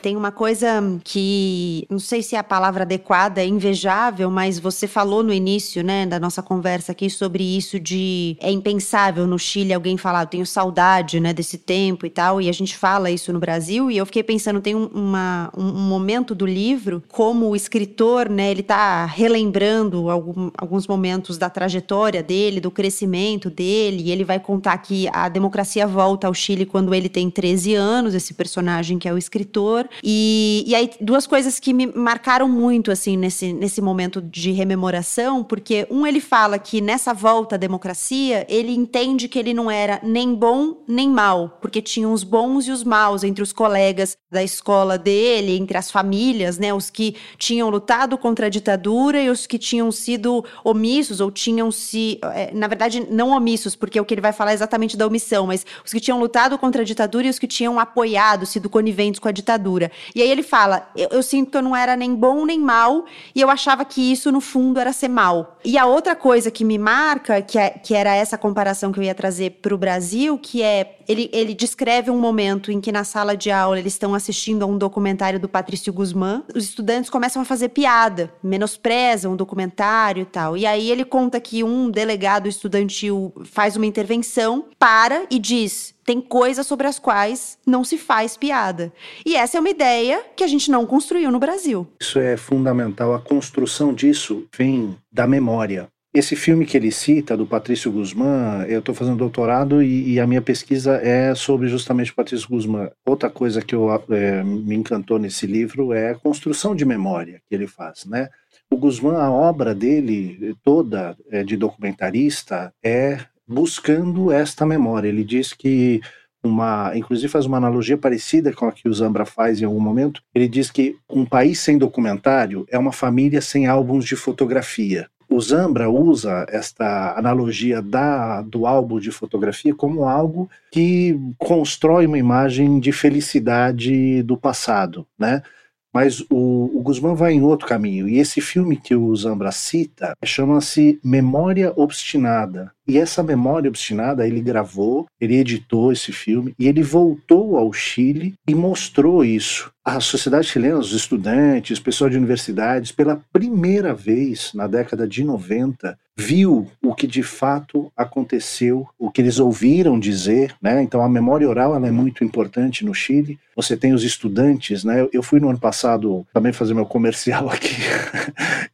Tem uma coisa que não sei se é a palavra adequada, é invejável, mas você falou no início, né, da nossa conversa aqui sobre isso de é impensável no Chile alguém falar, eu tenho saudade, né, desse tempo e tal, e a gente fala isso no Brasil, e eu fiquei pensando, tem uma, um, momento do livro como o escritor, né, ele tá relembrando algum, alguns momentos da trajetória dele, do crescimento dele, e ele vai contar que a democracia volta ao Chile quando ele ele tem 13 anos, esse personagem que é o escritor. E, e aí, duas coisas que me marcaram muito, assim, nesse, nesse momento de rememoração, porque um, ele fala que nessa volta à democracia, ele entende que ele não era nem bom nem mal, porque tinha os bons e os maus entre os colegas da escola dele, entre as famílias, né? Os que tinham lutado contra a ditadura e os que tinham sido omissos ou tinham se. É, na verdade, não omissos, porque o que ele vai falar é exatamente da omissão, mas os que tinham lutado contra a ditadura e os que tinham apoiado, sido coniventes com a ditadura. E aí ele fala: eu, eu, sinto que eu não era nem bom nem mal, e eu achava que isso, no fundo, era ser mal. E a outra coisa que me marca, que, é, que era essa comparação que eu ia trazer para o Brasil, que é ele, ele descreve um momento em que na sala de aula eles estão assistindo a um documentário do Patrício Guzmán. Os estudantes começam a fazer piada, menosprezam o documentário e tal. E aí ele conta que um delegado estudantil faz uma intervenção, para e diz: tem coisas sobre as quais não se faz piada. E essa é uma ideia que a gente não construiu no Brasil. Isso é fundamental. A construção disso vem da memória. Esse filme que ele cita, do Patrício Guzmán, eu estou fazendo doutorado e, e, a minha pesquisa é sobre justamente o Patrício Guzmán. Outra coisa que eu, é, me encantou nesse livro é a construção de memória que ele faz, né? O Guzmán, a obra dele toda é, de documentarista é buscando esta memória. Ele diz que uma, inclusive faz uma analogia parecida com a que o Zambra faz em algum momento. Ele diz que um país sem documentário é uma família sem álbuns de fotografia o Zambra usa esta analogia da, do álbum de fotografia como algo que constrói uma imagem de felicidade do passado, né? Mas o, o Guzmán vai em outro caminho. E esse filme que o Zambra cita chama-se Memória Obstinada. E essa memória obstinada ele gravou, ele editou esse filme e ele voltou ao Chile e mostrou isso. A sociedade chilena, os estudantes, pessoal de universidades, pela primeira vez na década de 90, viu o que de fato aconteceu, o que eles ouviram dizer, né? Então a memória oral é muito importante no Chile. Você tem os estudantes, né? Eu fui no ano passado também fazer meu comercial aqui.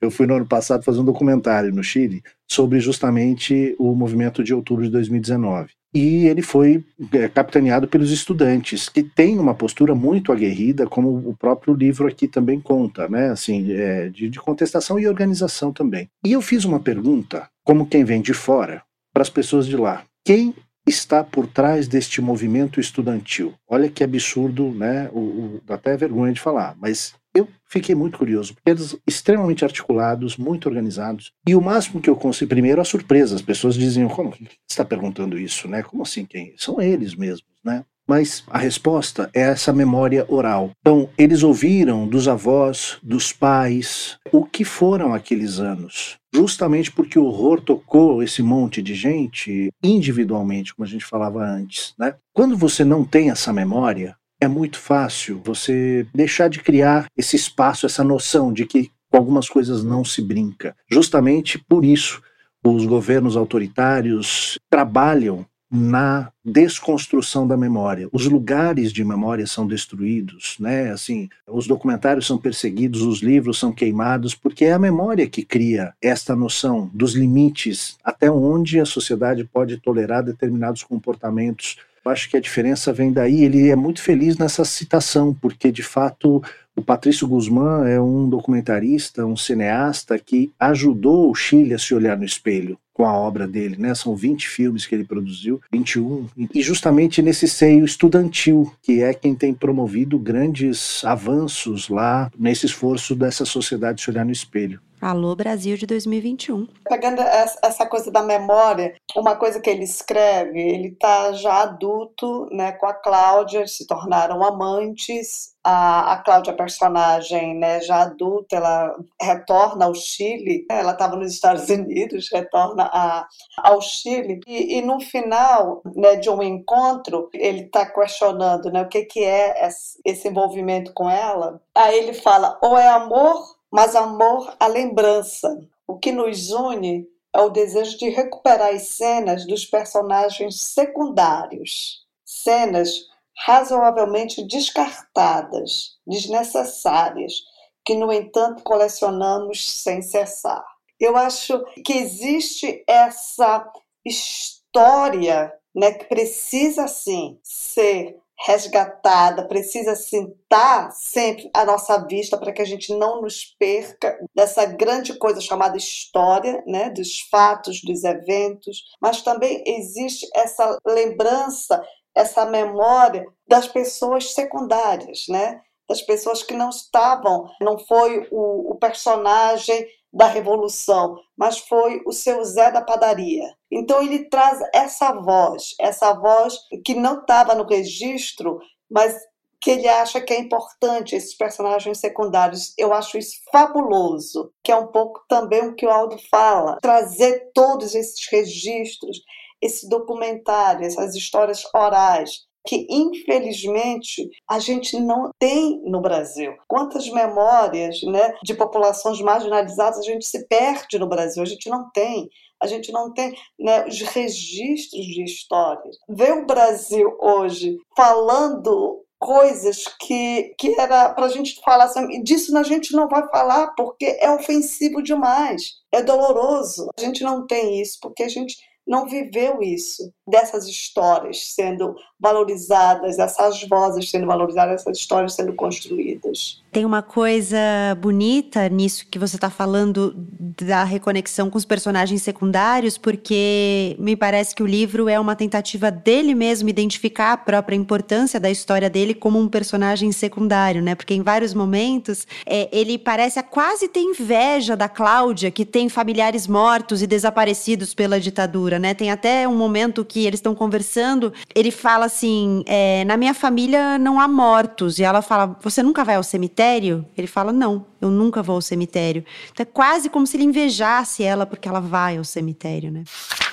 Eu fui no ano passado fazer um documentário no Chile sobre justamente o movimento de outubro de 2019 e ele foi é, capitaneado pelos estudantes, que têm uma postura muito aguerrida, como o próprio livro aqui também conta, né? Assim, é, de, de contestação e organização também. E eu fiz uma pergunta, como quem vem de fora, para as pessoas de lá. Quem está por trás deste movimento estudantil? Olha que absurdo, né? O, o, dá até vergonha de falar, mas eu fiquei muito curioso, porque eles extremamente articulados, muito organizados. E o máximo que eu consegui, primeiro, a surpresa. As pessoas diziam, como você está perguntando isso, né? Como assim quem? São eles mesmos, né? Mas a resposta é essa memória oral. Então, eles ouviram dos avós, dos pais, o que foram aqueles anos. Justamente porque o horror tocou esse monte de gente individualmente, como a gente falava antes. Né? Quando você não tem essa memória, é muito fácil você deixar de criar esse espaço, essa noção de que com algumas coisas não se brinca. Justamente por isso, os governos autoritários trabalham na desconstrução da memória. Os lugares de memória são destruídos, né? Assim, os documentários são perseguidos, os livros são queimados, porque é a memória que cria esta noção dos limites até onde a sociedade pode tolerar determinados comportamentos acho que a diferença vem daí. Ele é muito feliz nessa citação, porque de fato o Patrício Guzmán é um documentarista, um cineasta que ajudou o Chile a se olhar no espelho com a obra dele, né? São 20 filmes que ele produziu, 21, e justamente nesse seio estudantil, que é quem tem promovido grandes avanços lá nesse esforço dessa sociedade se olhar no espelho. Alô Brasil de 2021. Pegando essa coisa da memória, uma coisa que ele escreve, ele está já adulto, né, com a Cláudia, se tornaram amantes. A, a Cláudia, personagem, né, já adulta, ela retorna ao Chile. Ela estava nos Estados Unidos, retorna a, ao Chile. E, e no final, né, de um encontro, ele está questionando, né, o que que é esse envolvimento com ela. Aí ele fala: ou é amor mas amor à lembrança. O que nos une é o desejo de recuperar as cenas dos personagens secundários, cenas razoavelmente descartadas, desnecessárias, que, no entanto, colecionamos sem cessar. Eu acho que existe essa história né, que precisa, sim, ser resgatada, precisa sentar sempre à nossa vista para que a gente não nos perca dessa grande coisa chamada história, né, dos fatos, dos eventos, mas também existe essa lembrança, essa memória das pessoas secundárias, né? Das pessoas que não estavam, não foi o, o personagem da revolução, mas foi o seu Zé da padaria. Então ele traz essa voz, essa voz que não estava no registro, mas que ele acha que é importante esses personagens secundários. Eu acho isso fabuloso, que é um pouco também o que o Aldo fala, trazer todos esses registros, esse documentário, essas histórias orais, que infelizmente a gente não tem no Brasil. Quantas memórias né, de populações marginalizadas a gente se perde no Brasil? A gente não tem. A gente não tem né, os registros de histórias. Ver o Brasil hoje falando coisas que, que era para a gente falar assim, disso a gente não vai falar porque é ofensivo demais, é doloroso. A gente não tem isso porque a gente não viveu isso, dessas histórias sendo valorizadas, essas vozes sendo valorizadas, essas histórias sendo construídas. Tem uma coisa bonita nisso que você está falando da reconexão com os personagens secundários, porque me parece que o livro é uma tentativa dele mesmo identificar a própria importância da história dele como um personagem secundário, né? Porque em vários momentos é, ele parece a quase ter inveja da Cláudia, que tem familiares mortos e desaparecidos pela ditadura né? Tem até um momento que eles estão conversando, ele fala assim: é, na minha família não há mortos. E ela fala: Você nunca vai ao cemitério? Ele fala: Não, eu nunca vou ao cemitério. Então é quase como se ele invejasse ela porque ela vai ao cemitério, né?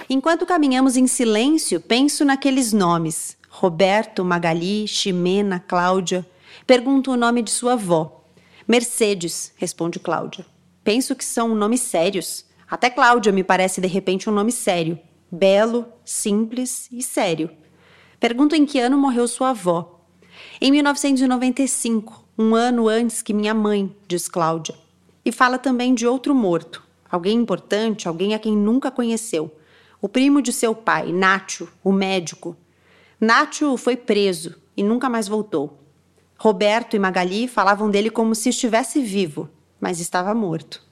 Enquanto caminhamos em silêncio, penso naqueles nomes: Roberto, Magali, Ximena, Cláudia. Pergunto o nome de sua avó. Mercedes, responde Cláudia. Penso que são nomes sérios. Até Cláudia me parece de repente um nome sério. Belo, simples e sério. Pergunto em que ano morreu sua avó. Em 1995, um ano antes que minha mãe, diz Cláudia. E fala também de outro morto, alguém importante, alguém a quem nunca conheceu. O primo de seu pai, Nátio, o médico. Nátio foi preso e nunca mais voltou. Roberto e Magali falavam dele como se estivesse vivo, mas estava morto.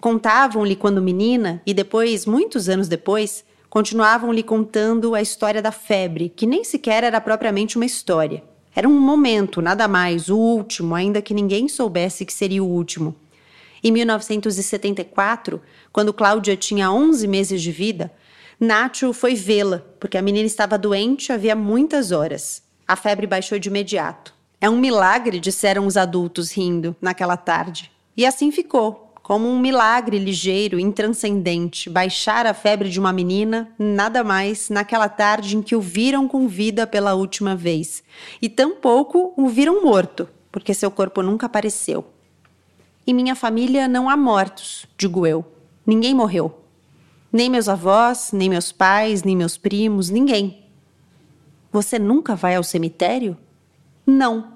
Contavam-lhe quando menina e depois, muitos anos depois, continuavam-lhe contando a história da febre, que nem sequer era propriamente uma história. Era um momento, nada mais, o último, ainda que ninguém soubesse que seria o último. Em 1974, quando Cláudia tinha 11 meses de vida, Nacho foi vê-la, porque a menina estava doente havia muitas horas. A febre baixou de imediato. É um milagre, disseram os adultos rindo naquela tarde. E assim ficou, como um milagre ligeiro, intranscendente, baixar a febre de uma menina, nada mais, naquela tarde em que o viram com vida pela última vez. E tampouco o viram morto, porque seu corpo nunca apareceu. Em minha família não há mortos, digo eu. Ninguém morreu. Nem meus avós, nem meus pais, nem meus primos, ninguém. Você nunca vai ao cemitério? Não.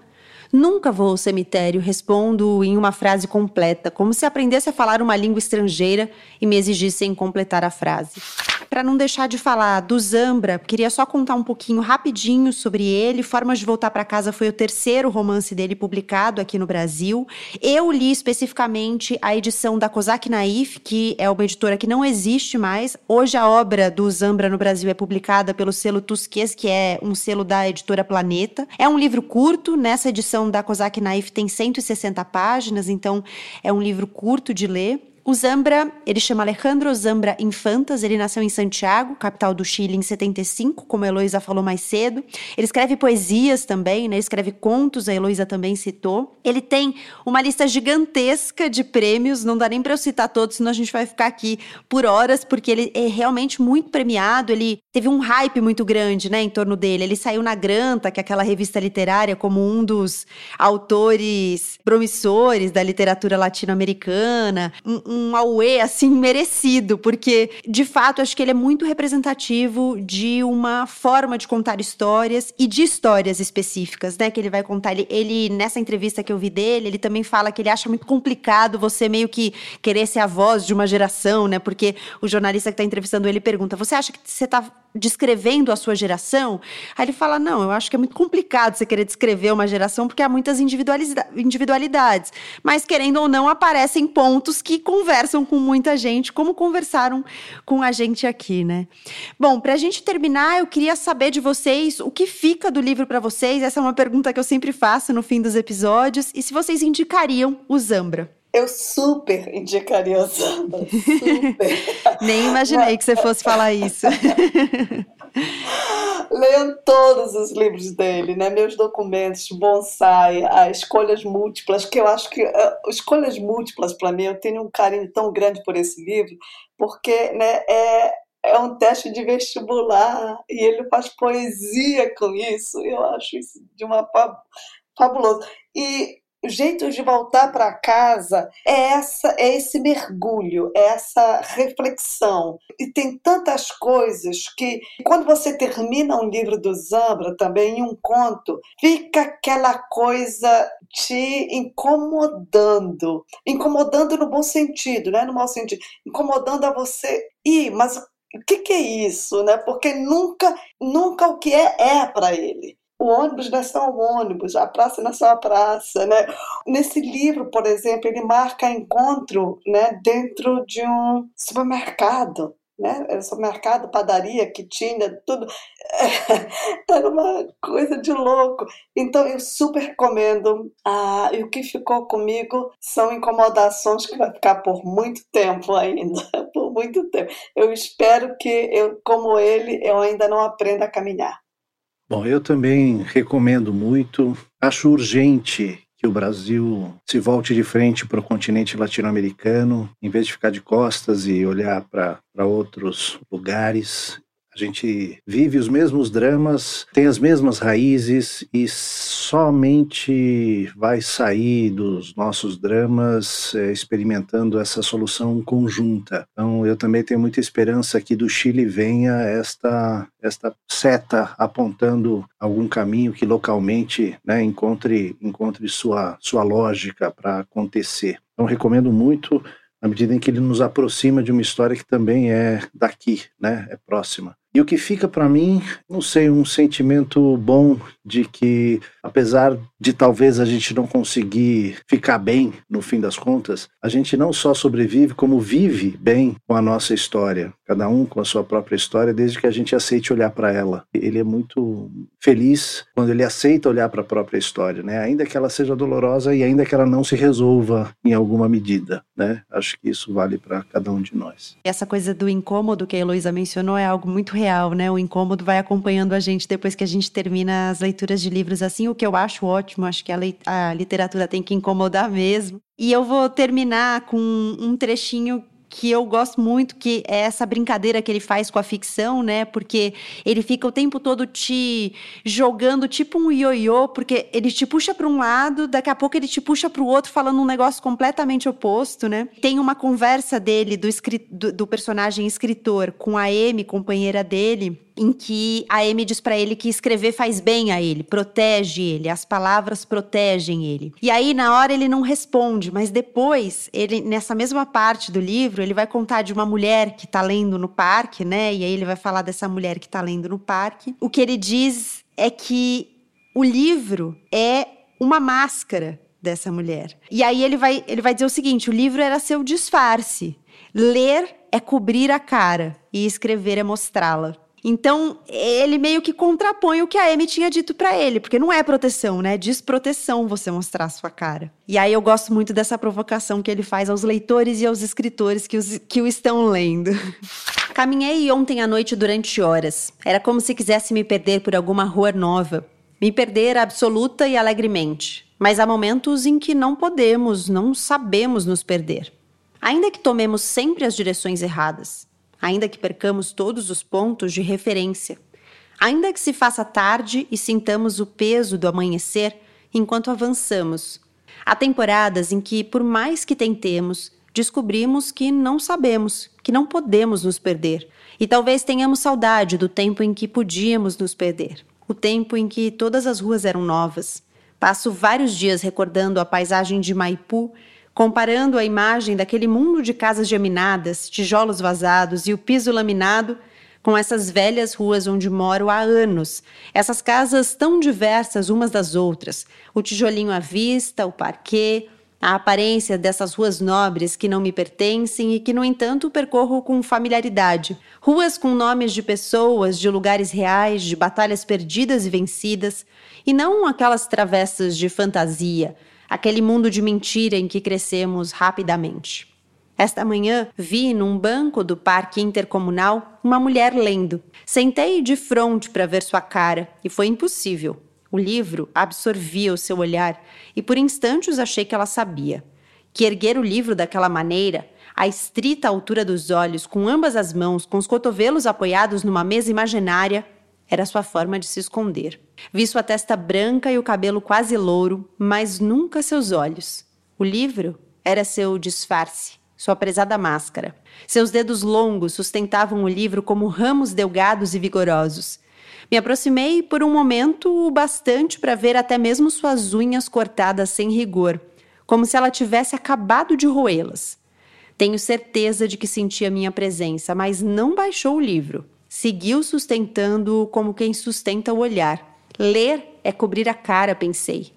Nunca vou ao cemitério, respondo em uma frase completa, como se aprendesse a falar uma língua estrangeira e me exigissem completar a frase. Para não deixar de falar do Zambra, queria só contar um pouquinho rapidinho sobre ele. Formas de Voltar para Casa foi o terceiro romance dele publicado aqui no Brasil. Eu li especificamente a edição da Kozak Naif, que é uma editora que não existe mais. Hoje a obra do Zambra no Brasil é publicada pelo selo Tusquês, que é um selo da editora Planeta. É um livro curto, nessa edição edição da Kozak Naif tem 160 páginas, então é um livro curto de ler. O Zambra, ele chama Alejandro Zambra Infantas, ele nasceu em Santiago, capital do Chile, em 75, como a Heloísa falou mais cedo. Ele escreve poesias também, né? Escreve contos, a Heloísa também citou. Ele tem uma lista gigantesca de prêmios, não dá nem para eu citar todos, senão a gente vai ficar aqui por horas, porque ele é realmente muito premiado, ele teve um hype muito grande, né, em torno dele. Ele saiu na Granta, que é aquela revista literária, como um dos autores promissores da literatura latino-americana. Um, um auê, assim, merecido, porque, de fato, acho que ele é muito representativo de uma forma de contar histórias e de histórias específicas, né? Que ele vai contar. Ele, ele, nessa entrevista que eu vi dele, ele também fala que ele acha muito complicado você meio que querer ser a voz de uma geração, né? Porque o jornalista que está entrevistando ele pergunta: Você acha que você está descrevendo a sua geração? Aí ele fala: Não, eu acho que é muito complicado você querer descrever uma geração porque há muitas individualidades. Mas, querendo ou não, aparecem pontos que conversam com muita gente, como conversaram com a gente aqui, né? Bom, para a gente terminar, eu queria saber de vocês o que fica do livro para vocês. Essa é uma pergunta que eu sempre faço no fim dos episódios. E se vocês indicariam o Zambra? Eu super indicaria o Zambra. Super. Nem imaginei que você fosse falar isso. Leiam todos os livros dele, né? Meus documentos, bonsai, as escolhas múltiplas, que eu acho que uh, escolhas múltiplas para mim, eu tenho um carinho tão grande por esse livro, porque né, é, é um teste de vestibular e ele faz poesia com isso. Eu acho isso de uma fabuloso. E jeitos de voltar para casa é essa é esse mergulho, é essa reflexão. E tem tantas coisas que quando você termina um livro do Zambra, também um conto, fica aquela coisa te incomodando, incomodando no bom sentido, né? No mau sentido, incomodando a você. E mas o que, que é isso, né? Porque nunca, nunca o que é é para ele o ônibus não é só o ônibus, a praça não é só a praça, né? Nesse livro, por exemplo, ele marca encontro, né, dentro de um supermercado, né? Era supermercado, padaria que tinha tudo. Era uma coisa de louco. Então eu super recomendo. Ah, e o que ficou comigo são incomodações que vai ficar por muito tempo ainda, por muito tempo. Eu espero que eu, como ele, eu ainda não aprenda a caminhar. Bom, eu também recomendo muito. Acho urgente que o Brasil se volte de frente para o continente latino-americano, em vez de ficar de costas e olhar para outros lugares. A gente vive os mesmos dramas, tem as mesmas raízes e somente vai sair dos nossos dramas é, experimentando essa solução conjunta. Então, eu também tenho muita esperança que do Chile venha esta, esta seta apontando algum caminho que localmente né, encontre, encontre sua, sua lógica para acontecer. Então, recomendo muito na medida em que ele nos aproxima de uma história que também é daqui, né, é próxima. E o que fica para mim, não sei, um sentimento bom de que, apesar de talvez a gente não conseguir ficar bem no fim das contas, a gente não só sobrevive, como vive bem com a nossa história. Cada um com a sua própria história, desde que a gente aceite olhar para ela. Ele é muito feliz quando ele aceita olhar para a própria história, né? Ainda que ela seja dolorosa e ainda que ela não se resolva em alguma medida, né? Acho que isso vale para cada um de nós. Essa coisa do incômodo que a Heloísa mencionou é algo muito real, né? O incômodo vai acompanhando a gente depois que a gente termina as leituras de livros assim, o que eu acho ótimo, acho que a, a literatura tem que incomodar mesmo. E eu vou terminar com um trechinho que eu gosto muito, que é essa brincadeira que ele faz com a ficção, né? Porque ele fica o tempo todo te jogando tipo um ioiô, porque ele te puxa para um lado, daqui a pouco ele te puxa para o outro, falando um negócio completamente oposto, né? Tem uma conversa dele, do, do, do personagem escritor, com a Amy, companheira dele, em que a Amy diz para ele que escrever faz bem a ele, protege ele, as palavras protegem ele. E aí na hora ele não responde, mas depois, ele nessa mesma parte do livro, ele vai contar de uma mulher que tá lendo no parque, né? E aí ele vai falar dessa mulher que tá lendo no parque. O que ele diz é que o livro é uma máscara dessa mulher. E aí ele vai, ele vai dizer o seguinte: o livro era seu disfarce. Ler é cobrir a cara e escrever é mostrá-la. Então, ele meio que contrapõe o que a Amy tinha dito para ele, porque não é proteção, né? É desproteção você mostrar a sua cara. E aí eu gosto muito dessa provocação que ele faz aos leitores e aos escritores que, os, que o estão lendo. Caminhei ontem à noite durante horas. Era como se quisesse me perder por alguma rua nova. Me perder absoluta e alegremente. Mas há momentos em que não podemos, não sabemos nos perder. Ainda que tomemos sempre as direções erradas ainda que percamos todos os pontos de referência, ainda que se faça tarde e sintamos o peso do amanhecer enquanto avançamos. Há temporadas em que, por mais que tentemos, descobrimos que não sabemos, que não podemos nos perder. E talvez tenhamos saudade do tempo em que podíamos nos perder, o tempo em que todas as ruas eram novas. Passo vários dias recordando a paisagem de Maipu comparando a imagem daquele mundo de casas geminadas, tijolos vazados e o piso laminado com essas velhas ruas onde moro há anos. Essas casas tão diversas umas das outras, o tijolinho à vista, o parquet, a aparência dessas ruas nobres que não me pertencem e que, no entanto, percorro com familiaridade. Ruas com nomes de pessoas, de lugares reais, de batalhas perdidas e vencidas, e não aquelas travessas de fantasia, aquele mundo de mentira em que crescemos rapidamente. Esta manhã vi num banco do parque intercomunal uma mulher lendo. Sentei de frente para ver sua cara e foi impossível. O livro absorvia o seu olhar e por instantes achei que ela sabia. Que erguer o livro daquela maneira, à estrita altura dos olhos, com ambas as mãos, com os cotovelos apoiados numa mesa imaginária, era sua forma de se esconder. Vi sua testa branca e o cabelo quase louro, mas nunca seus olhos. O livro era seu disfarce, sua prezada máscara. Seus dedos longos sustentavam o livro como ramos delgados e vigorosos. Me aproximei por um momento o bastante para ver até mesmo suas unhas cortadas sem rigor, como se ela tivesse acabado de roê-las. Tenho certeza de que sentia minha presença, mas não baixou o livro. Seguiu sustentando-o como quem sustenta o olhar. Ler é cobrir a cara, pensei.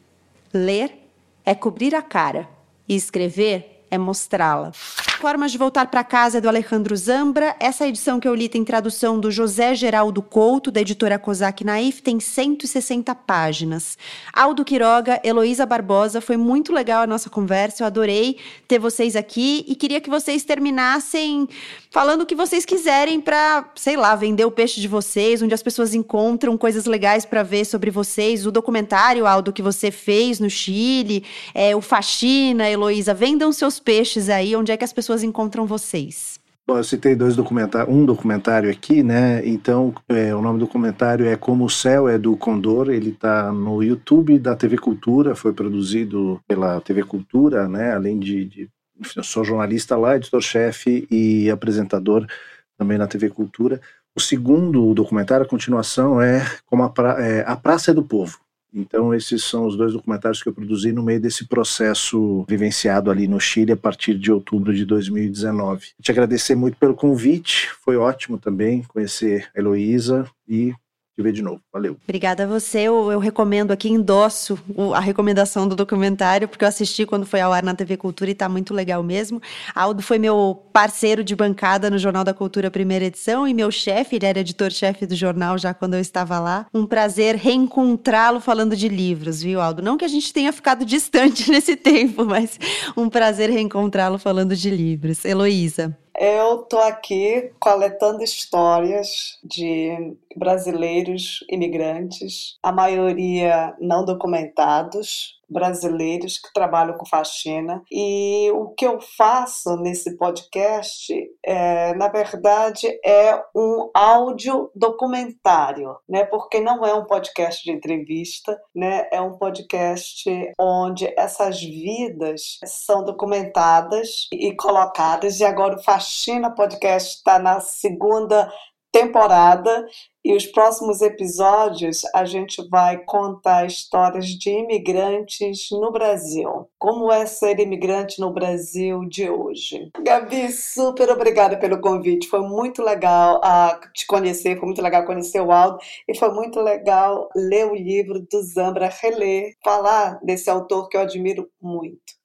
Ler é cobrir a cara. E escrever é mostrá-la. Formas de Voltar para Casa é do Alejandro Zambra. Essa edição que eu li tem tradução do José Geraldo Couto, da editora Kozak Naif, tem 160 páginas. Aldo Quiroga, Heloísa Barbosa, foi muito legal a nossa conversa, eu adorei ter vocês aqui e queria que vocês terminassem falando o que vocês quiserem para, sei lá, vender o peixe de vocês, onde as pessoas encontram coisas legais para ver sobre vocês, o documentário, Aldo, que você fez no Chile, é, o Faxina, Heloísa, vendam seus peixes aí, onde é que as pessoas encontram vocês? Bom, eu citei dois documentários, um documentário aqui, né? Então, é, o nome do documentário é Como o Céu é do Condor. Ele está no YouTube da TV Cultura, foi produzido pela TV Cultura, né? Além de, de eu sou jornalista lá, editor-chefe e apresentador também na TV Cultura. O segundo documentário, a continuação, é como a, pra, é, a Praça é do Povo. Então, esses são os dois documentários que eu produzi no meio desse processo vivenciado ali no Chile a partir de outubro de 2019. Te agradecer muito pelo convite, foi ótimo também conhecer a Heloísa e te ver de novo. Valeu. Obrigada a você. Eu, eu recomendo aqui, endosso a recomendação do documentário, porque eu assisti quando foi ao ar na TV Cultura e está muito legal mesmo. Aldo foi meu parceiro de bancada no Jornal da Cultura primeira edição e meu chefe, ele era editor-chefe do jornal já quando eu estava lá. Um prazer reencontrá-lo falando de livros, viu, Aldo? Não que a gente tenha ficado distante nesse tempo, mas um prazer reencontrá-lo falando de livros. Heloísa. Eu estou aqui coletando histórias de brasileiros imigrantes, a maioria não documentados, brasileiros que trabalham com faxina. E o que eu faço nesse podcast, é, na verdade, é um áudio documentário, né? Porque não é um podcast de entrevista, né? É um podcast onde essas vidas são documentadas e colocadas. E agora o Faxina Podcast está na segunda temporada e os próximos episódios a gente vai contar histórias de imigrantes no Brasil. Como é ser imigrante no Brasil de hoje? Gabi, super obrigada pelo convite. Foi muito legal te conhecer, foi muito legal conhecer o Aldo e foi muito legal ler o livro do Zambra, reler, falar desse autor que eu admiro muito.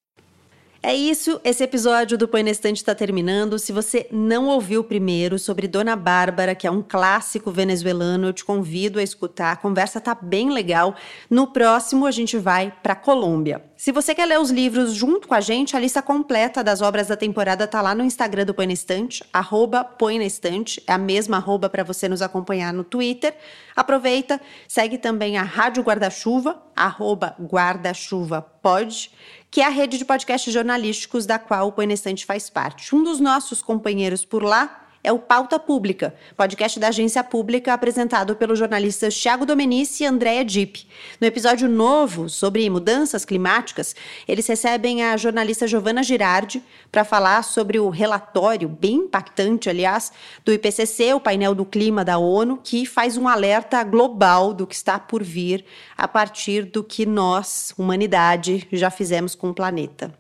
É isso, esse episódio do Põe na Estante está terminando. Se você não ouviu o primeiro sobre Dona Bárbara, que é um clássico venezuelano, eu te convido a escutar. A conversa tá bem legal. No próximo a gente vai para Colômbia. Se você quer ler os livros junto com a gente, a lista completa das obras da temporada tá lá no Instagram do Põe na Estante, arroba Põe na Estante, é a mesma arroba para você nos acompanhar no Twitter. Aproveita, segue também a Rádio Guarda-Chuva, arroba Guarda-Chuva Pode que é a rede de podcasts jornalísticos da qual o Põe faz parte. Um dos nossos companheiros por lá é o Pauta Pública, podcast da agência pública apresentado pelos jornalistas Thiago Domenici e Andréa Dipp. No episódio novo sobre mudanças climáticas, eles recebem a jornalista Giovana Girardi para falar sobre o relatório, bem impactante, aliás, do IPCC, o painel do clima da ONU, que faz um alerta global do que está por vir a partir do que nós, humanidade, já fizemos com o planeta.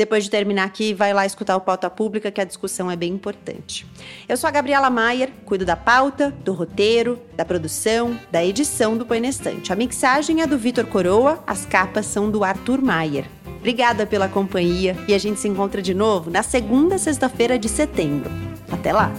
Depois de terminar aqui, vai lá escutar o Pauta Pública, que a discussão é bem importante. Eu sou a Gabriela Maier, cuido da pauta, do roteiro, da produção, da edição do Põe A mixagem é do Vitor Coroa, as capas são do Arthur Maier. Obrigada pela companhia e a gente se encontra de novo na segunda sexta-feira de setembro. Até lá!